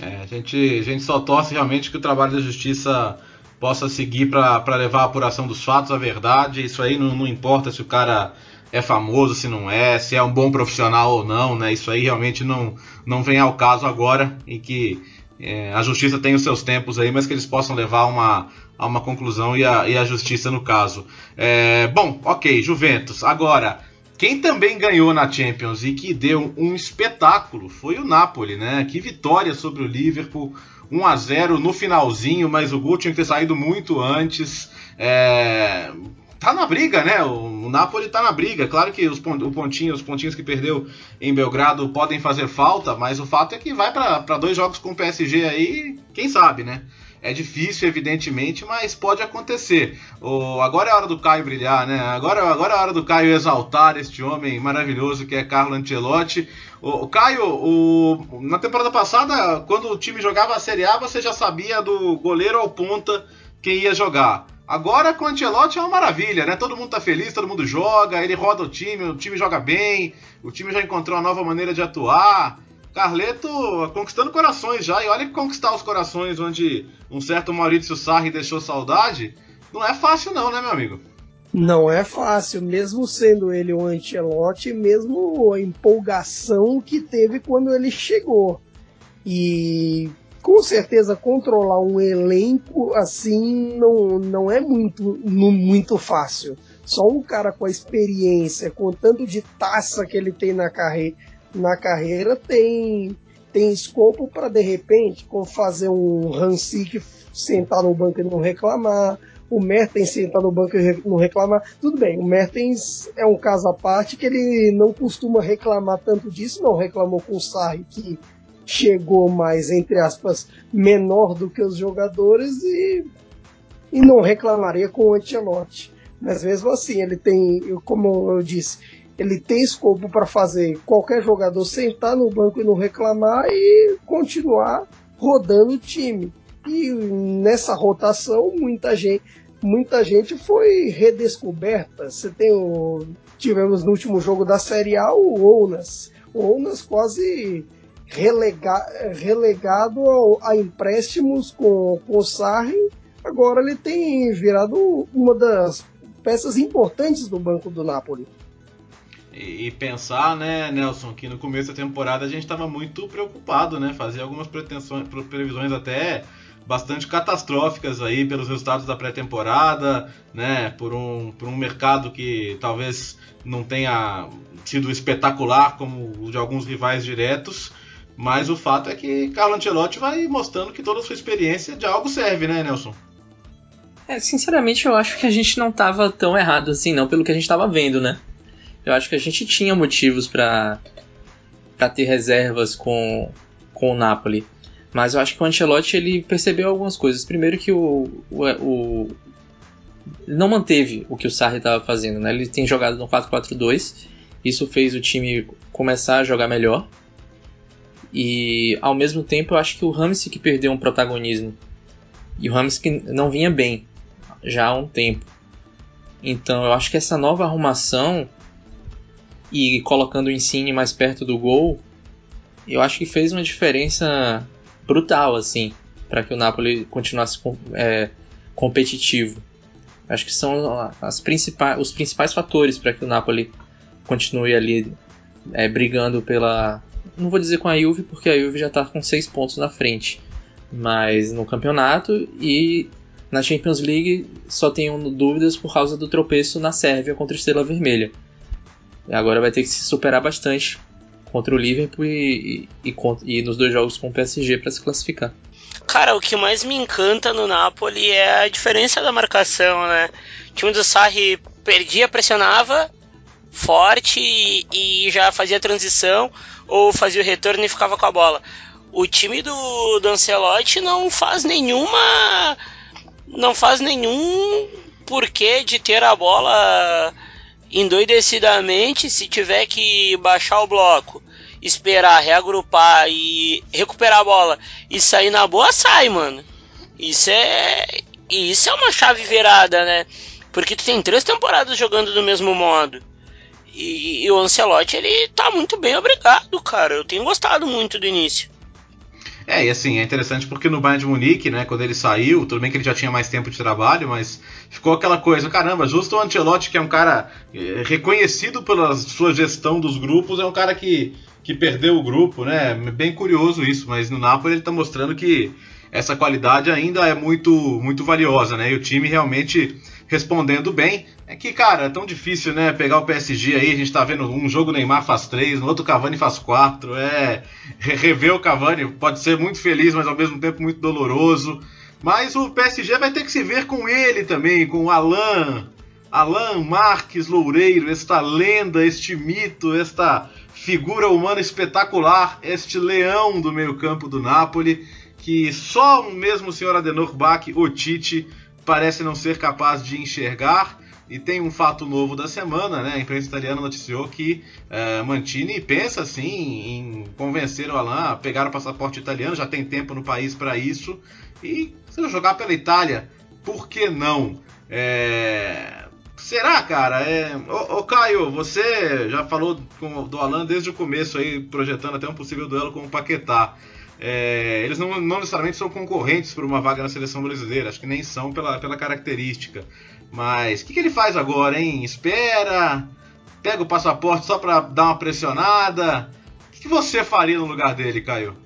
É, a gente, a gente só torce realmente que o trabalho da justiça possa seguir para levar a apuração dos fatos, a verdade. Isso aí não, não importa se o cara é famoso, se não é, se é um bom profissional ou não, né? Isso aí realmente não, não vem ao caso agora, em que é, a justiça tem os seus tempos aí, mas que eles possam levar uma, a uma conclusão e a, e a justiça no caso. É, bom, ok, Juventus. Agora, quem também ganhou na Champions e que deu um espetáculo foi o Napoli, né? Que vitória sobre o Liverpool. 1 a 0 no finalzinho, mas o gol tinha que ter saído muito antes. É, tá na briga, né? O, o Napoli tá na briga. Claro que os, o pontinho, os pontinhos que perdeu em Belgrado podem fazer falta, mas o fato é que vai para dois jogos com o PSG aí, quem sabe, né? É difícil, evidentemente, mas pode acontecer. O, agora é a hora do Caio brilhar, né? Agora, agora é a hora do Caio exaltar este homem maravilhoso que é Carlo Ancelotti. O, Caio, o, na temporada passada, quando o time jogava a Série A, você já sabia do goleiro ao ponta quem ia jogar. Agora com o Ancelotti é uma maravilha, né? Todo mundo tá feliz, todo mundo joga, ele roda o time, o time joga bem, o time já encontrou uma nova maneira de atuar. Carleto conquistando corações já, e olha que conquistar os corações onde um certo Maurício Sarri deixou saudade, não é fácil não, né, meu amigo? Não é fácil, mesmo sendo ele o Ancelotti, mesmo a empolgação que teve quando ele chegou. E com certeza controlar um elenco assim não, não é muito, muito fácil. Só um cara com a experiência, com tanto de taça que ele tem na, carre na carreira, tem, tem escopo para de repente fazer um Hansik sentar no banco e não reclamar, o Mertens sentar no banco e não reclamar. Tudo bem, o Mertens é um caso à parte que ele não costuma reclamar tanto disso, não reclamou com o Sarri que chegou mais, entre aspas, menor do que os jogadores e, e não reclamaria com o Ancelotti. Mas mesmo assim, ele tem, como eu disse, ele tem escopo para fazer qualquer jogador sentar no banco e não reclamar e continuar rodando o time. E nessa rotação, muita gente, muita gente foi redescoberta. Você tem o, tivemos no último jogo da Série A o Ounas. O Ounas quase relega, relegado ao, a empréstimos com, com o Sarri, agora ele tem virado uma das peças importantes do banco do Napoli. E, pensar, né, Nelson, que no começo da temporada a gente estava muito preocupado, né? Fazia algumas pretensões, previsões até bastante catastróficas aí pelos resultados da pré-temporada, né? Por um, por um mercado que talvez não tenha sido espetacular como o de alguns rivais diretos. Mas o fato é que Carlo Ancelotti vai mostrando que toda a sua experiência de algo serve, né, Nelson? É, sinceramente, eu acho que a gente não estava tão errado assim, não, pelo que a gente estava vendo, né? Eu acho que a gente tinha motivos para para ter reservas com, com o Napoli. Mas eu acho que o Ancelotti ele percebeu algumas coisas. Primeiro que o, o, o não manteve o que o Sarri estava fazendo, né? Ele tem jogado no 4-4-2. Isso fez o time começar a jogar melhor. E ao mesmo tempo eu acho que o Ramsey que perdeu um protagonismo. E o Ramsey que não vinha bem já há um tempo. Então eu acho que essa nova arrumação e colocando o Insigne mais perto do gol, eu acho que fez uma diferença brutal assim para que o Napoli continuasse é, competitivo. Acho que são as principais, os principais fatores para que o Napoli continue ali é, brigando pela não vou dizer com a Juve, porque a Juve já está com 6 pontos na frente. Mas no campeonato e na Champions League só tenho dúvidas por causa do tropeço na Sérvia contra a Estrela Vermelha. E agora vai ter que se superar bastante contra o Liverpool e, e, e, e nos dois jogos com o PSG para se classificar. Cara, o que mais me encanta no Napoli é a diferença da marcação, né? O time do Sarri perdia, pressionava forte e, e já fazia transição ou fazia o retorno e ficava com a bola. O time do, do Ancelotti não faz nenhuma. Não faz nenhum porquê de ter a bola endoidecidamente, se tiver que baixar o bloco, esperar, reagrupar e recuperar a bola e sair na boa, sai, mano. Isso é. Isso é uma chave virada, né? Porque tu tem três temporadas jogando do mesmo modo. E, e, o Ancelotti, ele tá muito bem obrigado, cara. Eu tenho gostado muito do início. É, e assim, é interessante porque no Bayern de Munique, né, quando ele saiu, tudo bem que ele já tinha mais tempo de trabalho, mas ficou aquela coisa, caramba, justo o Ancelotti, que é um cara é, reconhecido pela sua gestão dos grupos, é um cara que, que perdeu o grupo, né? Bem curioso isso, mas no Napoli ele tá mostrando que essa qualidade ainda é muito muito valiosa, né? E o time realmente respondendo bem. É que, cara, é tão difícil, né? Pegar o PSG aí, a gente tá vendo um jogo Neymar faz três, no outro Cavani faz quatro. É. Rever o Cavani pode ser muito feliz, mas ao mesmo tempo muito doloroso. Mas o PSG vai ter que se ver com ele também, com o Alain. Alain Marques Loureiro, esta lenda, este mito, esta figura humana espetacular, este leão do meio-campo do Napoli, que só o mesmo senhor Adenor Bach, o Tite, parece não ser capaz de enxergar. E tem um fato novo da semana, né? A imprensa italiana noticiou que uh, Mantini pensa sim em convencer o Alain a pegar o passaporte italiano, já tem tempo no país para isso. E se não jogar pela Itália, por que não? É... Será, cara? É... Ô, ô, Caio, você já falou com, do Alain desde o começo aí, projetando até um possível duelo com o Paquetá. É, eles não, não, necessariamente são concorrentes por uma vaga na seleção brasileira, acho que nem são pela, pela característica. Mas o que, que, ele faz agora, hein? Espera, pega o passaporte só para dar uma pressionada. O que, que, você faria no lugar dele, Caio?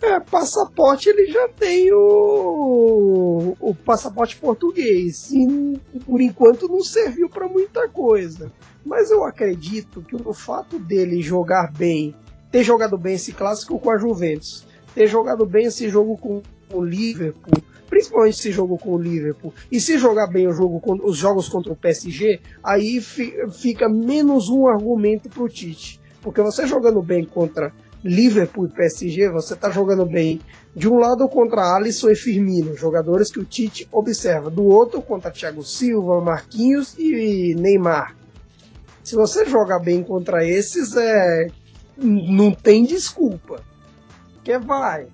É, passaporte ele já tem o, o passaporte português. E por enquanto não serviu para muita coisa. Mas eu acredito que o fato dele jogar bem ter jogado bem esse clássico com a Juventus, ter jogado bem esse jogo com o Liverpool, principalmente esse jogo com o Liverpool, e se jogar bem o jogo com, os jogos contra o PSG, aí fi, fica menos um argumento para o Tite. Porque você jogando bem contra Liverpool e PSG, você está jogando bem de um lado contra Alisson e Firmino, jogadores que o Tite observa, do outro contra Thiago Silva, Marquinhos e Neymar. Se você jogar bem contra esses, é não tem desculpa. Que vai.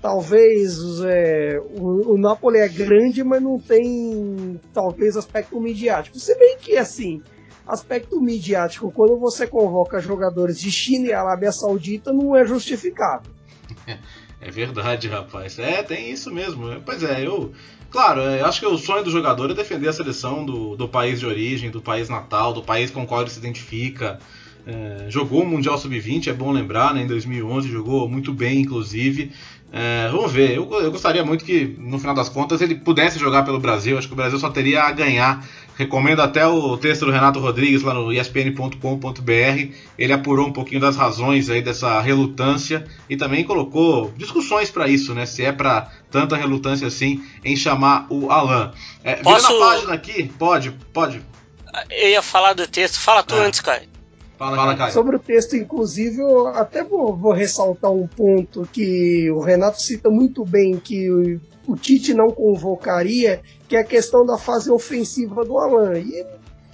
Talvez é, o, o Napoli é grande, mas não tem talvez aspecto midiático. Se bem que assim, aspecto midiático, quando você convoca jogadores de China e Arábia Saudita, não é justificado. [LAUGHS] É verdade, rapaz. É, tem isso mesmo. Pois é, eu. Claro, é, eu acho que o sonho do jogador é defender a seleção do, do país de origem, do país natal, do país com o qual ele se identifica. É, jogou o Mundial Sub-20, é bom lembrar, né, em 2011 jogou muito bem, inclusive. É, vamos ver, eu, eu, gostaria muito que, no final das contas, ele pudesse jogar pelo Brasil. Acho que o Brasil só teria a ganhar. Recomendo até o texto do Renato Rodrigues lá no espn.com.br. Ele apurou um pouquinho das razões aí dessa relutância e também colocou discussões para isso, né? Se é para tanta relutância assim em chamar o Alan. É, Posso... Virando a página aqui, pode, pode. Eu ia falar do texto, fala tu ah. antes, Caio. Fala, Fala Caio. Sobre o texto, inclusive, eu até vou, vou, ressaltar um ponto que o Renato cita muito bem, que o, o Tite não convocaria, que é a questão da fase ofensiva do Alan. E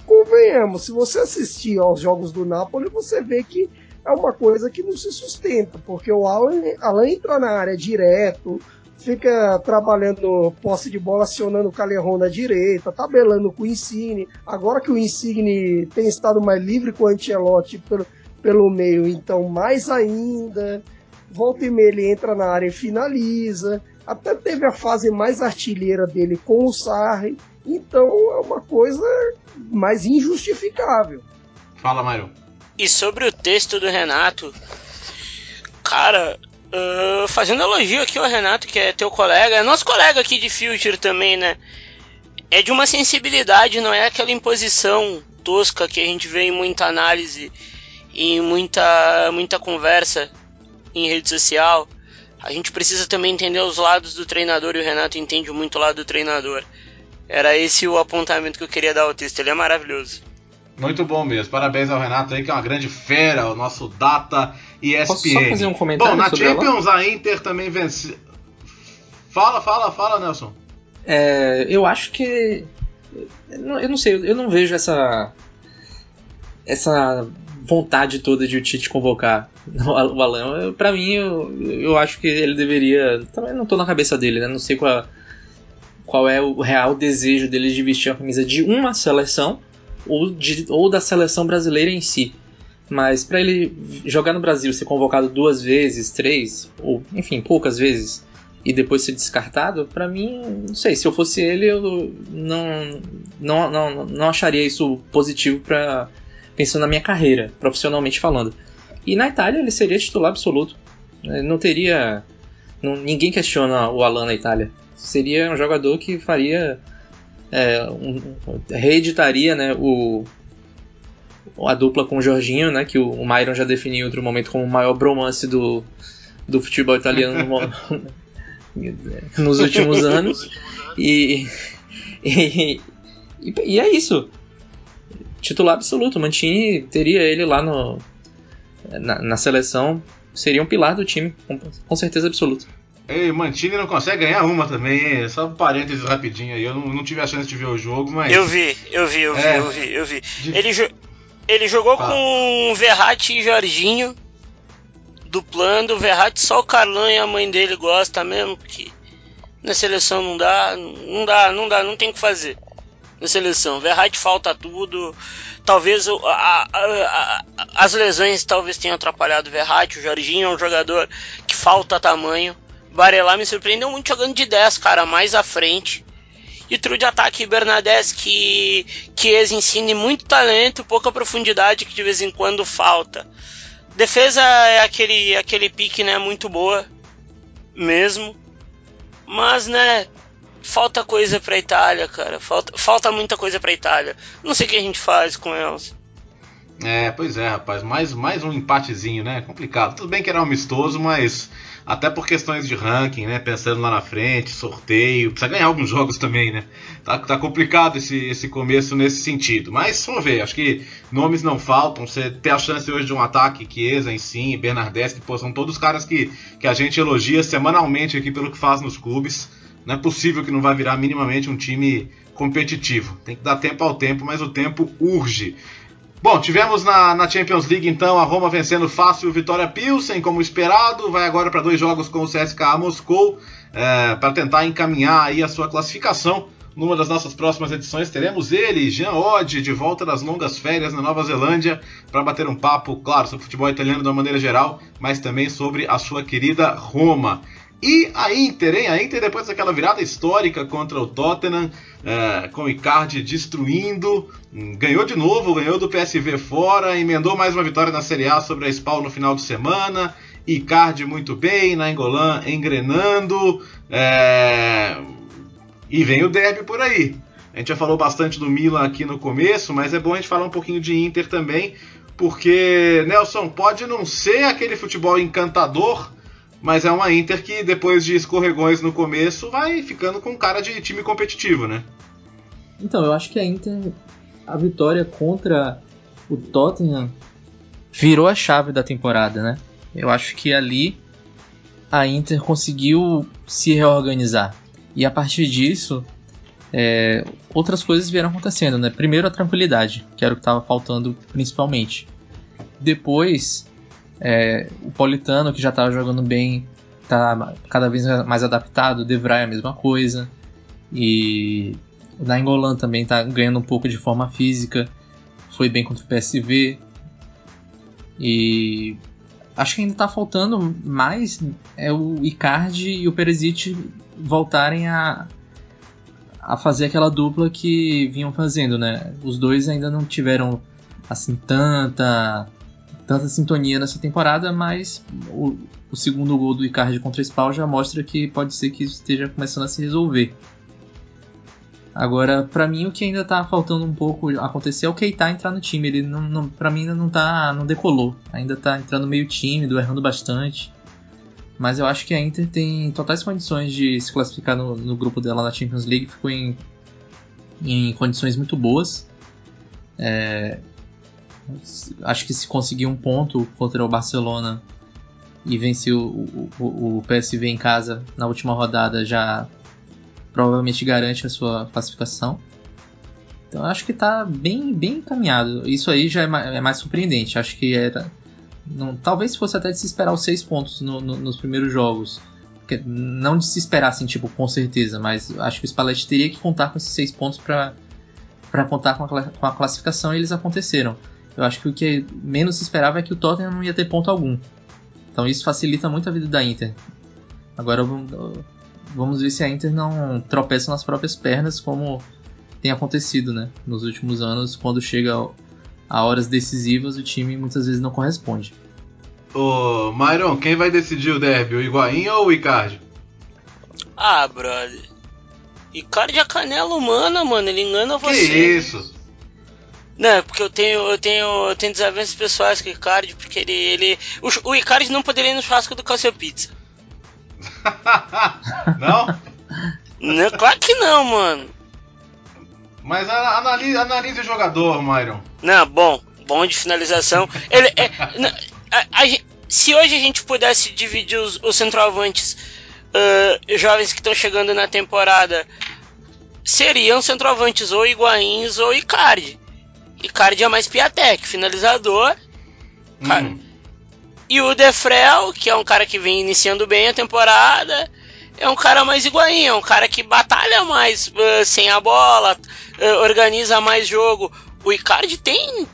convenhamos, se você assistir aos jogos do Napoli, você vê que é uma coisa que não se sustenta, porque o Alan, Alan entra na área direto, fica trabalhando posse de bola, acionando o Calerron na direita, tabelando com o Insigne. Agora que o Insigne tem estado mais livre com o Ancelotti pelo, pelo meio, então mais ainda. Volta e meia ele entra na área e finaliza. Até teve a fase mais artilheira dele com o Sarri. Então é uma coisa mais injustificável. Fala, Mário. E sobre o texto do Renato, cara, Uh, fazendo elogio aqui ao Renato, que é teu colega, é nosso colega aqui de Future também, né? É de uma sensibilidade, não é aquela imposição tosca que a gente vê em muita análise e muita, muita conversa em rede social. A gente precisa também entender os lados do treinador e o Renato entende muito o lado do treinador. Era esse o apontamento que eu queria dar ao texto, ele é maravilhoso. Muito bom mesmo, parabéns ao Renato aí, que é uma grande fera, o nosso data ESPN. Posso só fazer um comentário Bom, na Champions ela? a Inter também venceu. Fala, fala, fala, Nelson. É, eu acho que. Eu não sei, eu não vejo essa, essa vontade toda de o Tite convocar o Alan. Para mim, eu, eu acho que ele deveria. Também não tô na cabeça dele, né? Não sei qual, qual é o real desejo dele de vestir a camisa de uma seleção ou, de, ou da seleção brasileira em si. Mas para ele jogar no Brasil, ser convocado duas vezes, três, ou enfim, poucas vezes, e depois ser descartado, para mim, não sei, se eu fosse ele, eu não, não, não, não acharia isso positivo para pensando na minha carreira, profissionalmente falando. E na Itália ele seria titular absoluto. Não teria. Não, ninguém questiona o Alan na Itália. Seria um jogador que faria. É, um, reeditaria né, o, a dupla com o Jorginho, né, que o, o Myron já definiu em outro momento como o maior bromance do, do futebol italiano no, [LAUGHS] nos últimos anos. E, e, e, e, é isso. Titular absoluto. Mantini teria ele lá no, na, na seleção. Seria um pilar do time, com, com certeza absoluta. Ei, Mantini não consegue ganhar uma também, só um parênteses rapidinho aí. Eu não, não, tive a chance de ver o jogo, mas. Eu vi, eu vi, eu vi, é, eu vi, eu vi. De... Ele, jo ele jogou Fala. com Verratti e Jorginho duplando. Verratti só o Carlão e a mãe dele gosta mesmo, porque na seleção não dá, não dá, não dá, não tem o que fazer. Na seleção, Verratti falta tudo. Talvez a, a, a, as lesões talvez tenham atrapalhado o Verratti. O Jorginho é um jogador que falta tamanho. Varela me surpreendeu muito jogando de 10, cara, mais à frente. E trio de ataque Bernadette que, que ex ensine muito talento, pouca profundidade que de vez em quando falta. Defesa é aquele, aquele pique, né, muito boa mesmo. Mas, né, falta coisa pra Itália, cara. Falta, falta muita coisa pra Itália. Não sei o que a gente faz com elas. É, pois é, rapaz. Mais, mais um empatezinho, né? Complicado. Tudo bem que era amistoso, mas até por questões de ranking, né? Pensando lá na frente, sorteio, precisa ganhar alguns jogos também, né? Tá, tá complicado esse, esse começo nesse sentido. Mas vamos ver, acho que nomes não faltam. Você ter a chance hoje de um ataque, Chiesa em si, Bernardeschi, pô, são todos caras que, que a gente elogia semanalmente aqui pelo que faz nos clubes. Não é possível que não vai virar minimamente um time competitivo. Tem que dar tempo ao tempo, mas o tempo urge. Bom, tivemos na, na, Champions League então a Roma vencendo fácil o Vitória Pilsen, como esperado. Vai agora para dois jogos com o CSKA Moscou é, para tentar encaminhar aí a sua classificação. Numa das nossas próximas edições teremos ele, Jean Oddi, de volta das longas férias na Nova Zelândia, para bater um papo, claro, sobre futebol italiano de uma maneira geral, mas também sobre a sua querida Roma. E a Inter, hein? A Inter, depois daquela virada histórica contra o Tottenham, é, com o Icardi destruindo, ganhou de novo, ganhou do PSV fora, emendou mais uma vitória na Série A sobre a Spal no final de semana. Icardi muito bem, na Engolan engrenando. É... E vem o derby por aí. A gente já falou bastante do Milan aqui no começo, mas é bom a gente falar um pouquinho de Inter também, porque, Nelson, pode não ser aquele futebol encantador mas é uma Inter que depois de escorregões no começo vai ficando com cara de time competitivo, né? Então, eu acho que a Inter, a vitória contra o Tottenham virou a chave da temporada, né? Eu acho que ali a Inter conseguiu se reorganizar. E a partir disso, é, outras coisas vieram acontecendo, né? Primeiro a tranquilidade, que era o que estava faltando principalmente. Depois, é, o Politano, que já estava jogando bem, está cada vez mais adaptado. O Devray é a mesma coisa. E o Nainggolan também está ganhando um pouco de forma física. Foi bem contra o PSV. E acho que ainda está faltando mais é o Icardi e o Perisic voltarem a, a fazer aquela dupla que vinham fazendo, né? Os dois ainda não tiveram assim tanta tanta sintonia nessa temporada, mas o, o segundo gol do Icardi contra o Spal já mostra que pode ser que esteja começando a se resolver. Agora, para mim, o que ainda tá faltando um pouco acontecer é o Keita entrar no time. Ele, não, não, pra mim, ainda não tá. não decolou. Ainda tá entrando meio tímido, errando bastante. Mas eu acho que a Inter tem totais condições de se classificar no, no grupo dela na Champions League. Ficou em, em condições muito boas. É, acho que se conseguir um ponto contra o Barcelona e vencer o, o, o PSV em casa na última rodada já provavelmente garante a sua classificação. Então acho que tá bem, bem encaminhado. Isso aí já é mais, é mais surpreendente. Acho que era. Não, talvez fosse até de se esperar os seis pontos no, no, nos primeiros jogos. Porque não de se esperar, assim, tipo, com certeza, mas acho que o Spalletti teria que contar com esses seis pontos para contar com a, com a classificação e eles aconteceram. Eu acho que o que menos se esperava é que o Tottenham não ia ter ponto algum. Então isso facilita muito a vida da Inter. Agora vamos ver se a Inter não tropeça nas próprias pernas, como tem acontecido né, nos últimos anos, quando chega a horas decisivas, o time muitas vezes não corresponde. Ô, Myron, quem vai decidir o derby, o Higuaín ou o Icardi? Ah, brother. Icardi é canela humana, mano, ele engana que você. Que isso? Não, é porque eu tenho, eu tenho, eu tenho desavenças pessoais com o Icardi, porque ele, ele o, o Icardi não poderia ir no churrasco do Calcio Pizza. [LAUGHS] não? não? Claro que não, mano. Mas analise, analise o jogador, Myron. Não, bom, bom de finalização. Ele é, a, a, se hoje a gente pudesse dividir os, os centroavantes uh, jovens que estão chegando na temporada, seriam centroavantes ou Higuaíns ou Icardi. Icardi é mais Piatek, finalizador. Hum. E o Defrel, que é um cara que vem iniciando bem a temporada, é um cara mais iguainho, é um cara que batalha mais uh, sem a bola, uh, organiza mais jogo. O Icardi tem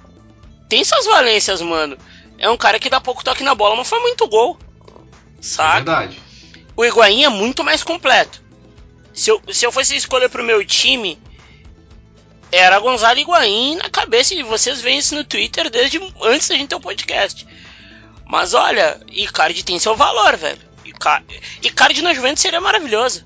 tem suas valências, mano. É um cara que dá pouco toque na bola, mas faz muito gol. Sabe? É verdade. O Higuaín é muito mais completo. Se eu, se eu fosse escolher pro meu time, era Gonzalo Higuaín na cabeça de vocês veem isso no Twitter desde antes da gente ter o um podcast. Mas olha, Icardi tem seu valor, velho. Icardi, Icardi na Juventus seria maravilhoso.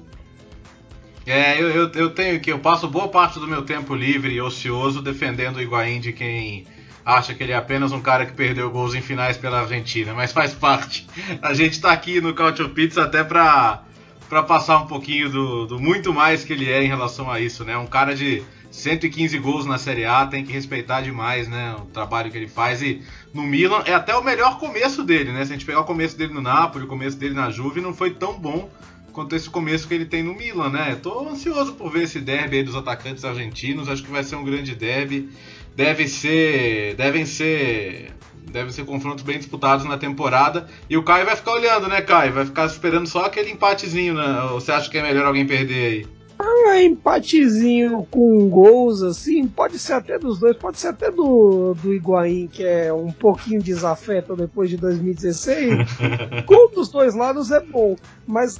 É, eu, eu, eu, tenho que eu passo boa parte do meu tempo livre e ocioso defendendo o Higuaín de quem acha que ele é apenas um cara que perdeu gols em finais pela Argentina, mas faz parte. A gente tá aqui no Cautio Pizza até pra, pra passar um pouquinho do, do muito mais que ele é em relação a isso, né? Um cara de 115 gols na Série A, tem que respeitar demais, né, o trabalho que ele faz e no Milan é até o melhor começo dele, né? Se a gente pegar o começo dele no Napoli, o começo dele na Juve, não foi tão bom quanto esse começo que ele tem no Milan, né? Tô ansioso por ver esse derby aí dos atacantes argentinos, acho que vai ser um grande derby. Deve ser, devem ser devem ser confrontos bem disputados na temporada. E o Caio vai ficar olhando, né, Caio? Vai ficar esperando só aquele empatezinho, né? Ou você acha que é melhor alguém perder aí? Ah, empatezinho com gols, assim, pode ser até dos dois, pode ser até do, do Higuaín, que é um pouquinho desafeto depois de 2016. [LAUGHS] Gol dos dois lados é bom, mas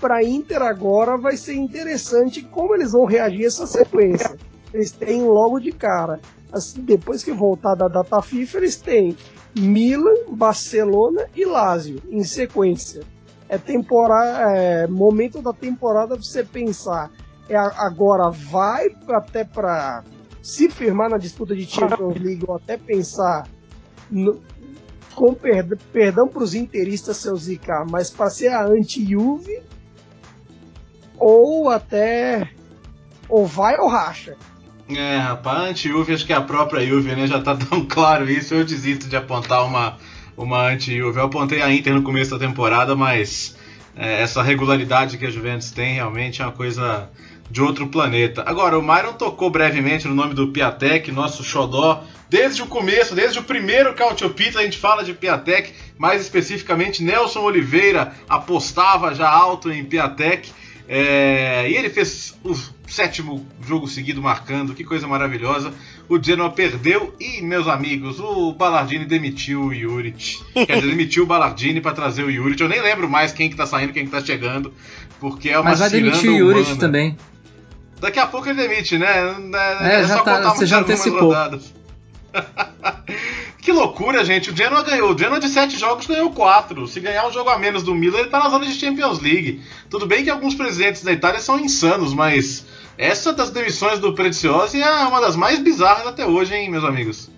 para Inter agora vai ser interessante como eles vão reagir a essa sequência. Eles têm logo de cara, assim, depois que voltar da data FIFA, eles têm Milan, Barcelona e Lazio em sequência é temporada, é, momento da temporada você pensar é agora vai até para se firmar na disputa de Champions League ou até pensar no, com perd perdão para os interistas seu Zika, mas para ser a anti-Juve ou até ou vai ou racha. É, rapaz, anti-Juve acho que é a própria Juve, né? Já tá tão [LAUGHS] claro isso, eu desisto de apontar uma uma anti-Juve. Eu apontei a Inter no começo da temporada, mas é, essa regularidade que a Juventus tem realmente é uma coisa de outro planeta. Agora, o Myron tocou brevemente no nome do Piatek, nosso xodó. Desde o começo, desde o primeiro Cautio Pizza, a gente fala de Piatek, mais especificamente Nelson Oliveira apostava já alto em Piatek. É, e ele fez o sétimo jogo seguido marcando, que coisa maravilhosa. O Genoa perdeu e, meus amigos, o Ballardini demitiu o Juric. Quer dizer, demitiu o Ballardini para trazer o Juric. Eu nem lembro mais quem que tá saindo, quem que tá chegando, porque é uma Mas vai demitir o Juric também. Daqui a pouco ele demite, né? É, é já só tá, você já antecipou. [LAUGHS] Que loucura, gente. O Genoa ganhou. O Genoa de 7 jogos ganhou 4. Se ganhar um jogo a menos do Milan, ele tá na zona de Champions League. Tudo bem que alguns presidentes da Itália são insanos, mas essa das demissões do Preciosi é uma das mais bizarras até hoje, hein, meus amigos?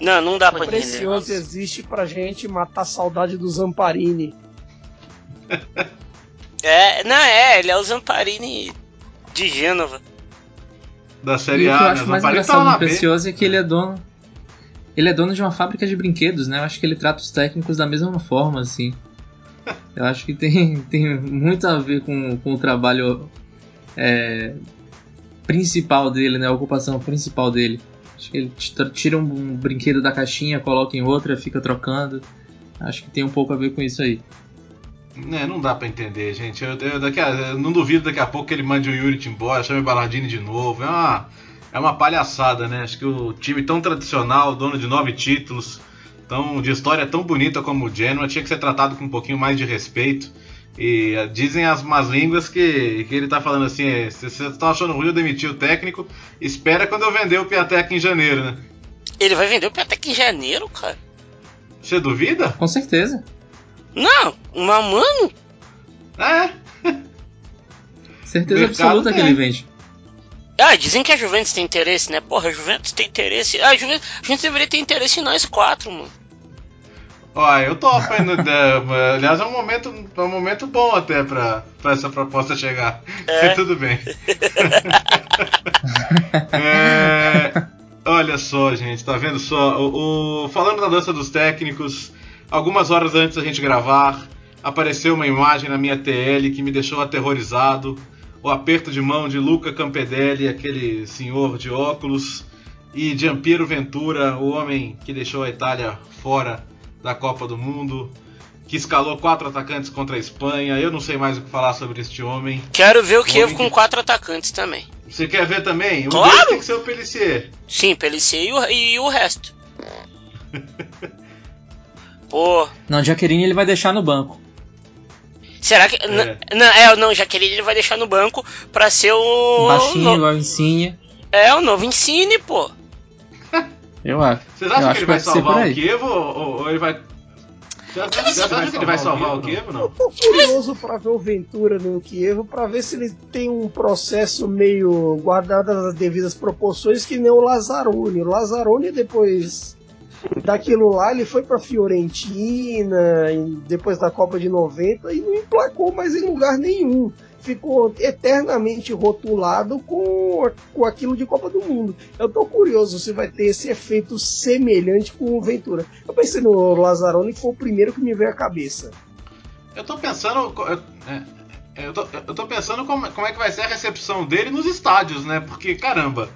Não, não dá pra entender. O Preciosi existe pra gente matar a saudade do Zamparini. [LAUGHS] é, não é, ele é o Zamparini de Gênova. Da Série A, o que eu acho né? mais engraçado do Precioso é que ele é dono. Ele é dono de uma fábrica de brinquedos, né? Eu acho que ele trata os técnicos da mesma forma, assim. [LAUGHS] Eu acho que tem, tem muito a ver com, com o trabalho é, principal dele, né? A ocupação principal dele. Acho que ele tira um brinquedo da caixinha, coloca em outra, fica trocando. Acho que tem um pouco a ver com isso aí. É, não dá pra entender, gente. Eu, eu, daqui a, eu não duvido daqui a pouco que ele mande o Yuri embora, chame o Ballardini de novo. É uma, é uma palhaçada, né? Acho que o time tão tradicional, dono de nove títulos, tão, de história tão bonita como o Genoa, tinha que ser tratado com um pouquinho mais de respeito. E uh, dizem as más línguas que, que ele tá falando assim: é, se você tá achando ruim eu demitir o técnico, espera quando eu vender o Piatek em janeiro, né? Ele vai vender o Piatek em janeiro, cara? Você duvida? Com certeza. Não, uma mano. É. Certeza absoluta que ele vende. Ah, dizem que a Juventus tem interesse, né? Porra, a Juventus tem interesse. Ah, a Juventus, a Juventus deveria ter interesse em nós quatro, mano. Ó, eu topo ainda. Né, aliás, é um momento, é um momento bom até pra, pra essa proposta chegar. É. Tudo bem. [LAUGHS] é, olha só, gente, tá vendo só? O, o, falando da dança dos técnicos, algumas horas antes da gente gravar, apareceu uma imagem na minha TL que me deixou aterrorizado. O aperto de mão de Luca Campedelli, aquele senhor de óculos, e Giampiero Ventura, o homem que deixou a Itália fora da Copa do Mundo, que escalou quatro atacantes contra a Espanha. Eu não sei mais o que falar sobre este homem. Quero ver o Kiev com que... quatro atacantes também. Você quer ver também? O claro! tem que ser o Pellissier. Sim, Pellissier e o, e o resto. [LAUGHS] Pô. Não, Jaqueline ele vai deixar no banco. Será que. É. Não, é, não, Jaqueline ele vai deixar no banco pra ser o. Baixinho, no... igual Insigne. É, o novo Insigne, pô. Eu acho. Vocês acham eu que ele vai salvar o Kievo ou, ou ele vai você acha que ele vai salvar o Kievo, não? Eu tô curioso pra ver o Ventura no Kievo, pra ver se ele tem um processo meio guardado nas devidas proporções, que nem o Lazzaroni. O Lazzaroni, depois daquilo lá, ele foi pra Fiorentina, depois da Copa de 90, e não emplacou mais em lugar nenhum ficou eternamente rotulado com, com aquilo de Copa do Mundo. Eu tô curioso se vai ter esse efeito semelhante com o Ventura. Eu pensei no Lazzaroni, que foi o primeiro que me veio à cabeça. Eu tô pensando. É, é, eu tô, eu tô pensando como, como é que vai ser a recepção dele nos estádios, né? Porque, caramba,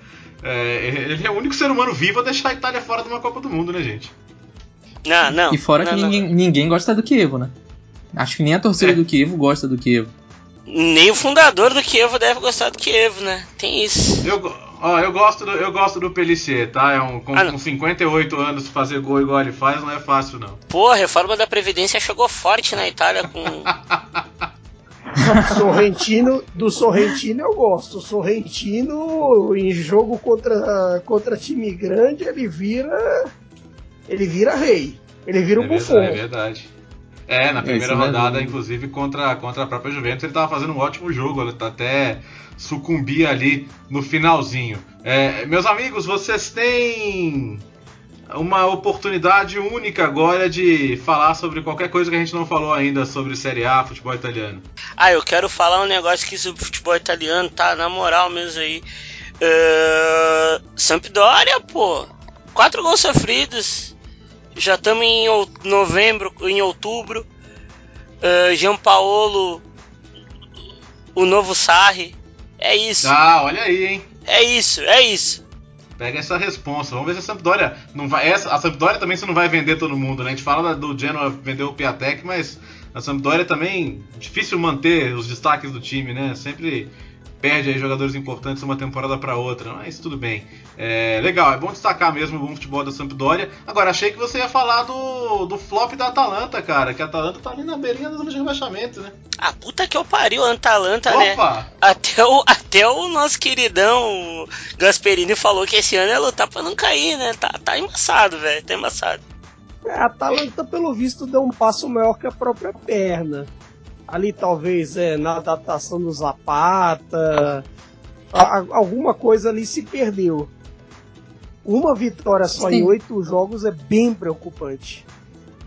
é, ele é o único ser humano vivo a deixar a Itália fora de uma Copa do Mundo, né, gente? Não, não. E fora não, que não. Ninguém, ninguém gosta do Kievo, né? Acho que nem a torcida é. do Kievo gosta do Kievo. Nem o fundador do Kiev deve gostar do Kiev, né? Tem isso. Eu, ó, eu gosto do, eu gosto do Pellissier, tá? É um, com, ah, com 58 anos fazer gol igual ele faz não é fácil, não. Pô, a reforma da Previdência chegou forte na Itália com. [LAUGHS] Sorrentino, do Sorrentino eu gosto. O Sorrentino em jogo contra, contra time grande ele vira ele vira rei. Ele vira o é bufão. Verdade, é verdade. É, na primeira é rodada, inclusive, contra, contra a própria Juventus, ele estava fazendo um ótimo jogo, ele tá até sucumbir ali no finalzinho. É, meus amigos, vocês têm uma oportunidade única agora de falar sobre qualquer coisa que a gente não falou ainda sobre Série A, futebol italiano. Ah, eu quero falar um negócio aqui sobre futebol italiano, tá? Na moral mesmo aí. Uh, Sampdoria, pô. Quatro gols sofridos. Já estamos em novembro, em outubro. Uh, Jean Paolo, o novo Sarri. É isso. Ah, olha aí, hein? É isso, é isso. Pega essa responsa. Vamos ver se a Sampdoria não vai. Essa, a Sampdoria também você não vai vender todo mundo, né? A gente fala do Genoa vender o Piatek, mas a Sampdoria também difícil manter os destaques do time, né? Sempre perde aí jogadores importantes de uma temporada para outra, mas tudo bem. É, legal, é bom destacar mesmo o bom futebol da Sampdoria. Agora, achei que você ia falar do, do flop da Atalanta, cara, que a Atalanta tá ali na beirinha de rebaixamento, né? Ah, puta que eu pariu, a Atalanta, né? Opa! né? Até o, até o nosso queridão Gasperini falou que esse ano é lutar pra não cair, né? Tá, tá embaçado, velho, tá embaçado. É, a Atalanta, pelo visto, deu um passo maior que a própria perna ali talvez é, na adaptação do Zapata, a, alguma coisa ali se perdeu. Uma vitória só em oito jogos é bem preocupante.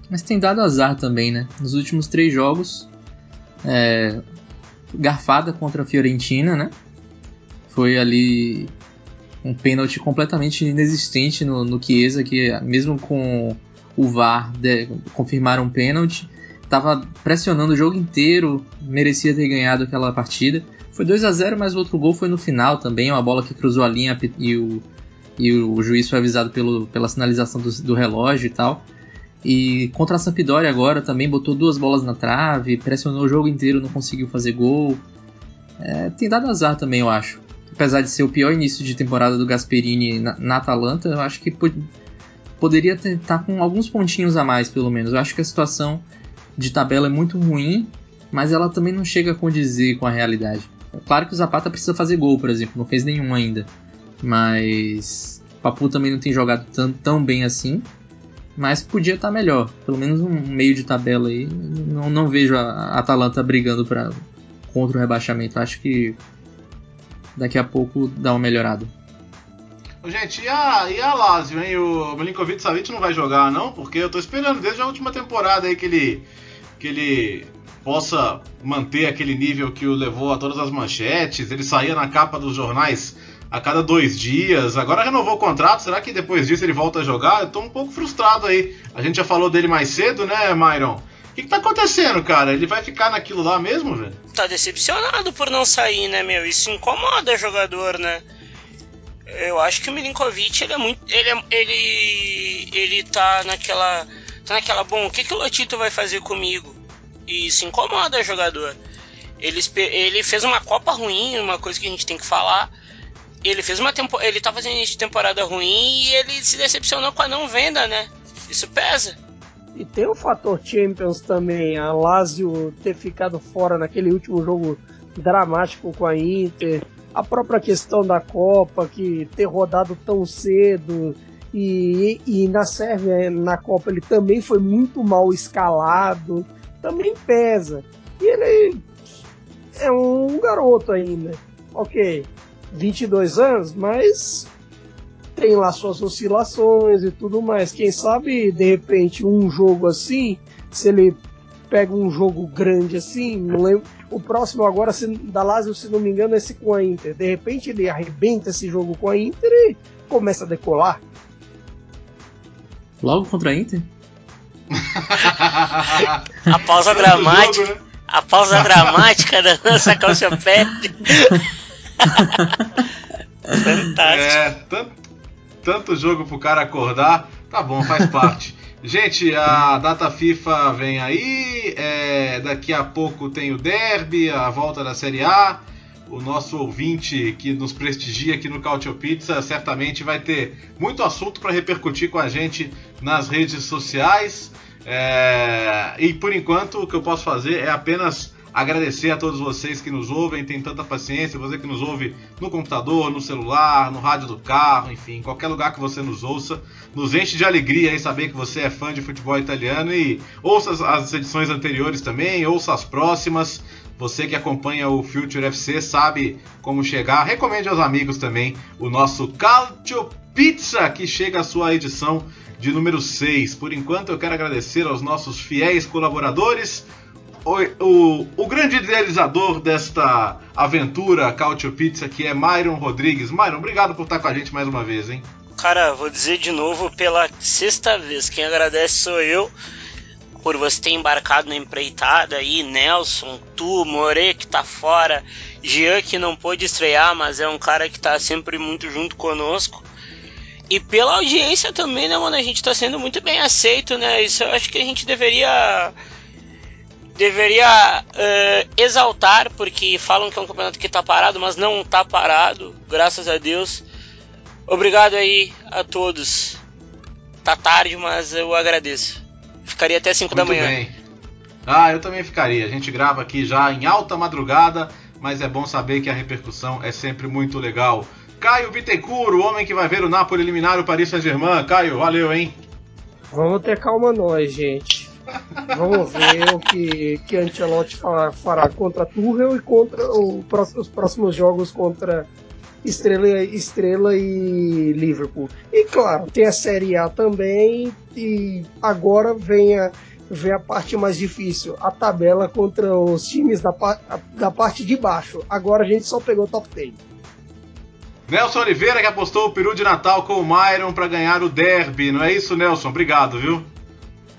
Mas tem dado azar também, né? Nos últimos três jogos, é, garfada contra a Fiorentina, né? Foi ali um pênalti completamente inexistente no, no Chiesa, que mesmo com o VAR de, confirmaram um pênalti. Tava pressionando o jogo inteiro, merecia ter ganhado aquela partida. Foi 2 a 0 mas o outro gol foi no final também, uma bola que cruzou a linha e o, e o juiz foi avisado pelo, pela sinalização do, do relógio e tal. E contra a Sampdoria agora também botou duas bolas na trave, pressionou o jogo inteiro, não conseguiu fazer gol. É, tem dado azar também, eu acho. Apesar de ser o pior início de temporada do Gasperini na, na Atalanta, eu acho que pod poderia estar com alguns pontinhos a mais, pelo menos. Eu acho que a situação de tabela é muito ruim, mas ela também não chega a condizer com a realidade. Claro que o Zapata precisa fazer gol, por exemplo, não fez nenhum ainda. Mas Papu também não tem jogado tão, tão bem assim mas podia estar tá melhor. Pelo menos um meio de tabela aí. Não, não vejo a Atalanta brigando pra, contra o rebaixamento. Acho que daqui a pouco dá uma melhorada. Gente, e a, e a Lazio, hein? O Milinkovic Savic não vai jogar, não? Porque eu tô esperando desde a última temporada aí que ele, que ele possa manter aquele nível que o levou a todas as manchetes. Ele saía na capa dos jornais a cada dois dias. Agora renovou o contrato. Será que depois disso ele volta a jogar? Eu tô um pouco frustrado aí. A gente já falou dele mais cedo, né, Myron? O que, que tá acontecendo, cara? Ele vai ficar naquilo lá mesmo, velho? Tá decepcionado por não sair, né, meu? Isso incomoda jogador, né? Eu acho que o Milinkovic, ele é muito. Ele, é, ele, ele tá naquela. Tá naquela. Bom, o que, que o Lotito vai fazer comigo? E isso incomoda o jogador. Ele, ele fez uma Copa ruim, uma coisa que a gente tem que falar ele fez uma tempo, ele tá fazendo de temporada ruim e ele se decepcionou com a não venda, né? Isso pesa. E tem o fator Champions também, a Lazio ter ficado fora naquele último jogo dramático com a Inter, a própria questão da Copa, que ter rodado tão cedo, e, e na Sérvia, na Copa, ele também foi muito mal escalado, também pesa. E ele é um garoto ainda. Ok, 22 anos, mas tem lá suas oscilações e tudo mais. Quem sabe, de repente, um jogo assim, se ele pega um jogo grande assim, não lembro. O próximo agora se, da Lazio, se não me engano, é esse com a Inter. De repente ele arrebenta esse jogo com a Inter e começa a decolar. Logo contra a Inter? [LAUGHS] a pausa dramática. Jogo, né? A pausa dramática da nossa calciopédia. [LAUGHS] Fantástico. É, tanto, tanto jogo pro cara acordar. Tá bom, faz parte. [LAUGHS] Gente, a data FIFA vem aí. É, daqui a pouco tem o Derby, a volta da Série A. O nosso ouvinte que nos prestigia aqui no Cautio Pizza certamente vai ter muito assunto para repercutir com a gente nas redes sociais. É, e por enquanto, o que eu posso fazer é apenas agradecer a todos vocês que nos ouvem, tem tanta paciência, você que nos ouve no computador, no celular, no rádio do carro, enfim, qualquer lugar que você nos ouça, nos enche de alegria em saber que você é fã de futebol italiano e ouça as edições anteriores também, ouça as próximas. Você que acompanha o Future FC sabe como chegar. Recomende aos amigos também o nosso Calcio Pizza, que chega à sua edição de número 6. Por enquanto, eu quero agradecer aos nossos fiéis colaboradores, o, o, grande idealizador desta aventura Cautio Pizza, que é Myron Rodrigues. Myron, obrigado por estar com a gente mais uma vez, hein? Cara, vou dizer de novo pela sexta vez. Quem agradece sou eu por você ter embarcado na empreitada aí, Nelson, tu, More que tá fora, Jean que não pôde estrear, mas é um cara que tá sempre muito junto conosco. E pela audiência também, né, mano? A gente tá sendo muito bem aceito, né? Isso eu acho que a gente deveria deveria uh, exaltar, porque falam que é um campeonato que está parado, mas não está parado, graças a Deus. Obrigado aí a todos. Tá tarde, mas eu agradeço. Ficaria até 5 da manhã. Bem. Ah, eu também ficaria. A gente grava aqui já em alta madrugada, mas é bom saber que a repercussão é sempre muito legal. Caio Bittencourt, o homem que vai ver o Napoli eliminar o Paris Saint-Germain. Caio, valeu, hein? Vamos ter calma nós, gente. Vamos ver o que, que Ancelotti fará contra Tuchel e contra o, os próximos jogos contra Estrela, Estrela e Liverpool. E claro, tem a Série A também e agora vem a, vem a parte mais difícil, a tabela contra os times da, da parte de baixo. Agora a gente só pegou o top 10. Nelson Oliveira que apostou o peru de Natal com o Myron para ganhar o derby, não é isso, Nelson? Obrigado, viu?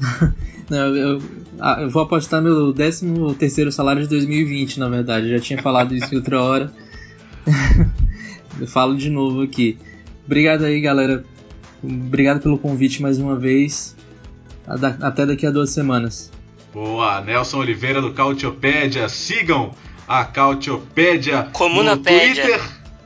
[LAUGHS] Não, eu, Ah, eu vou apostar meu 13 terceiro salário de 2020, na verdade. Eu já tinha falado isso outra hora. [LAUGHS] eu falo de novo aqui. Obrigado aí, galera. Obrigado pelo convite mais uma vez. Até daqui a duas semanas. Boa, Nelson Oliveira do Cautiopédia. Sigam a Cautiopédia no Twitter.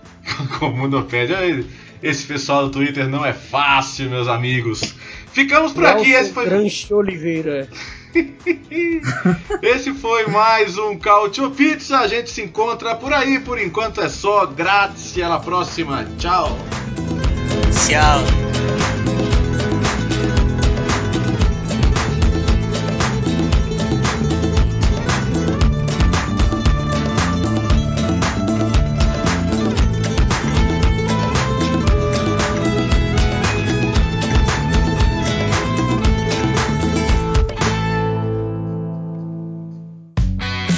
[LAUGHS] Comunopédia. Esse pessoal do Twitter não é fácil, meus amigos. Ficamos por Nelson aqui. Esse foi. Granche Oliveira. [LAUGHS] Esse foi mais um Cautio Pizza. A gente se encontra por aí. Por enquanto é só. Grazie. Alla próxima. Tchau. Tchau.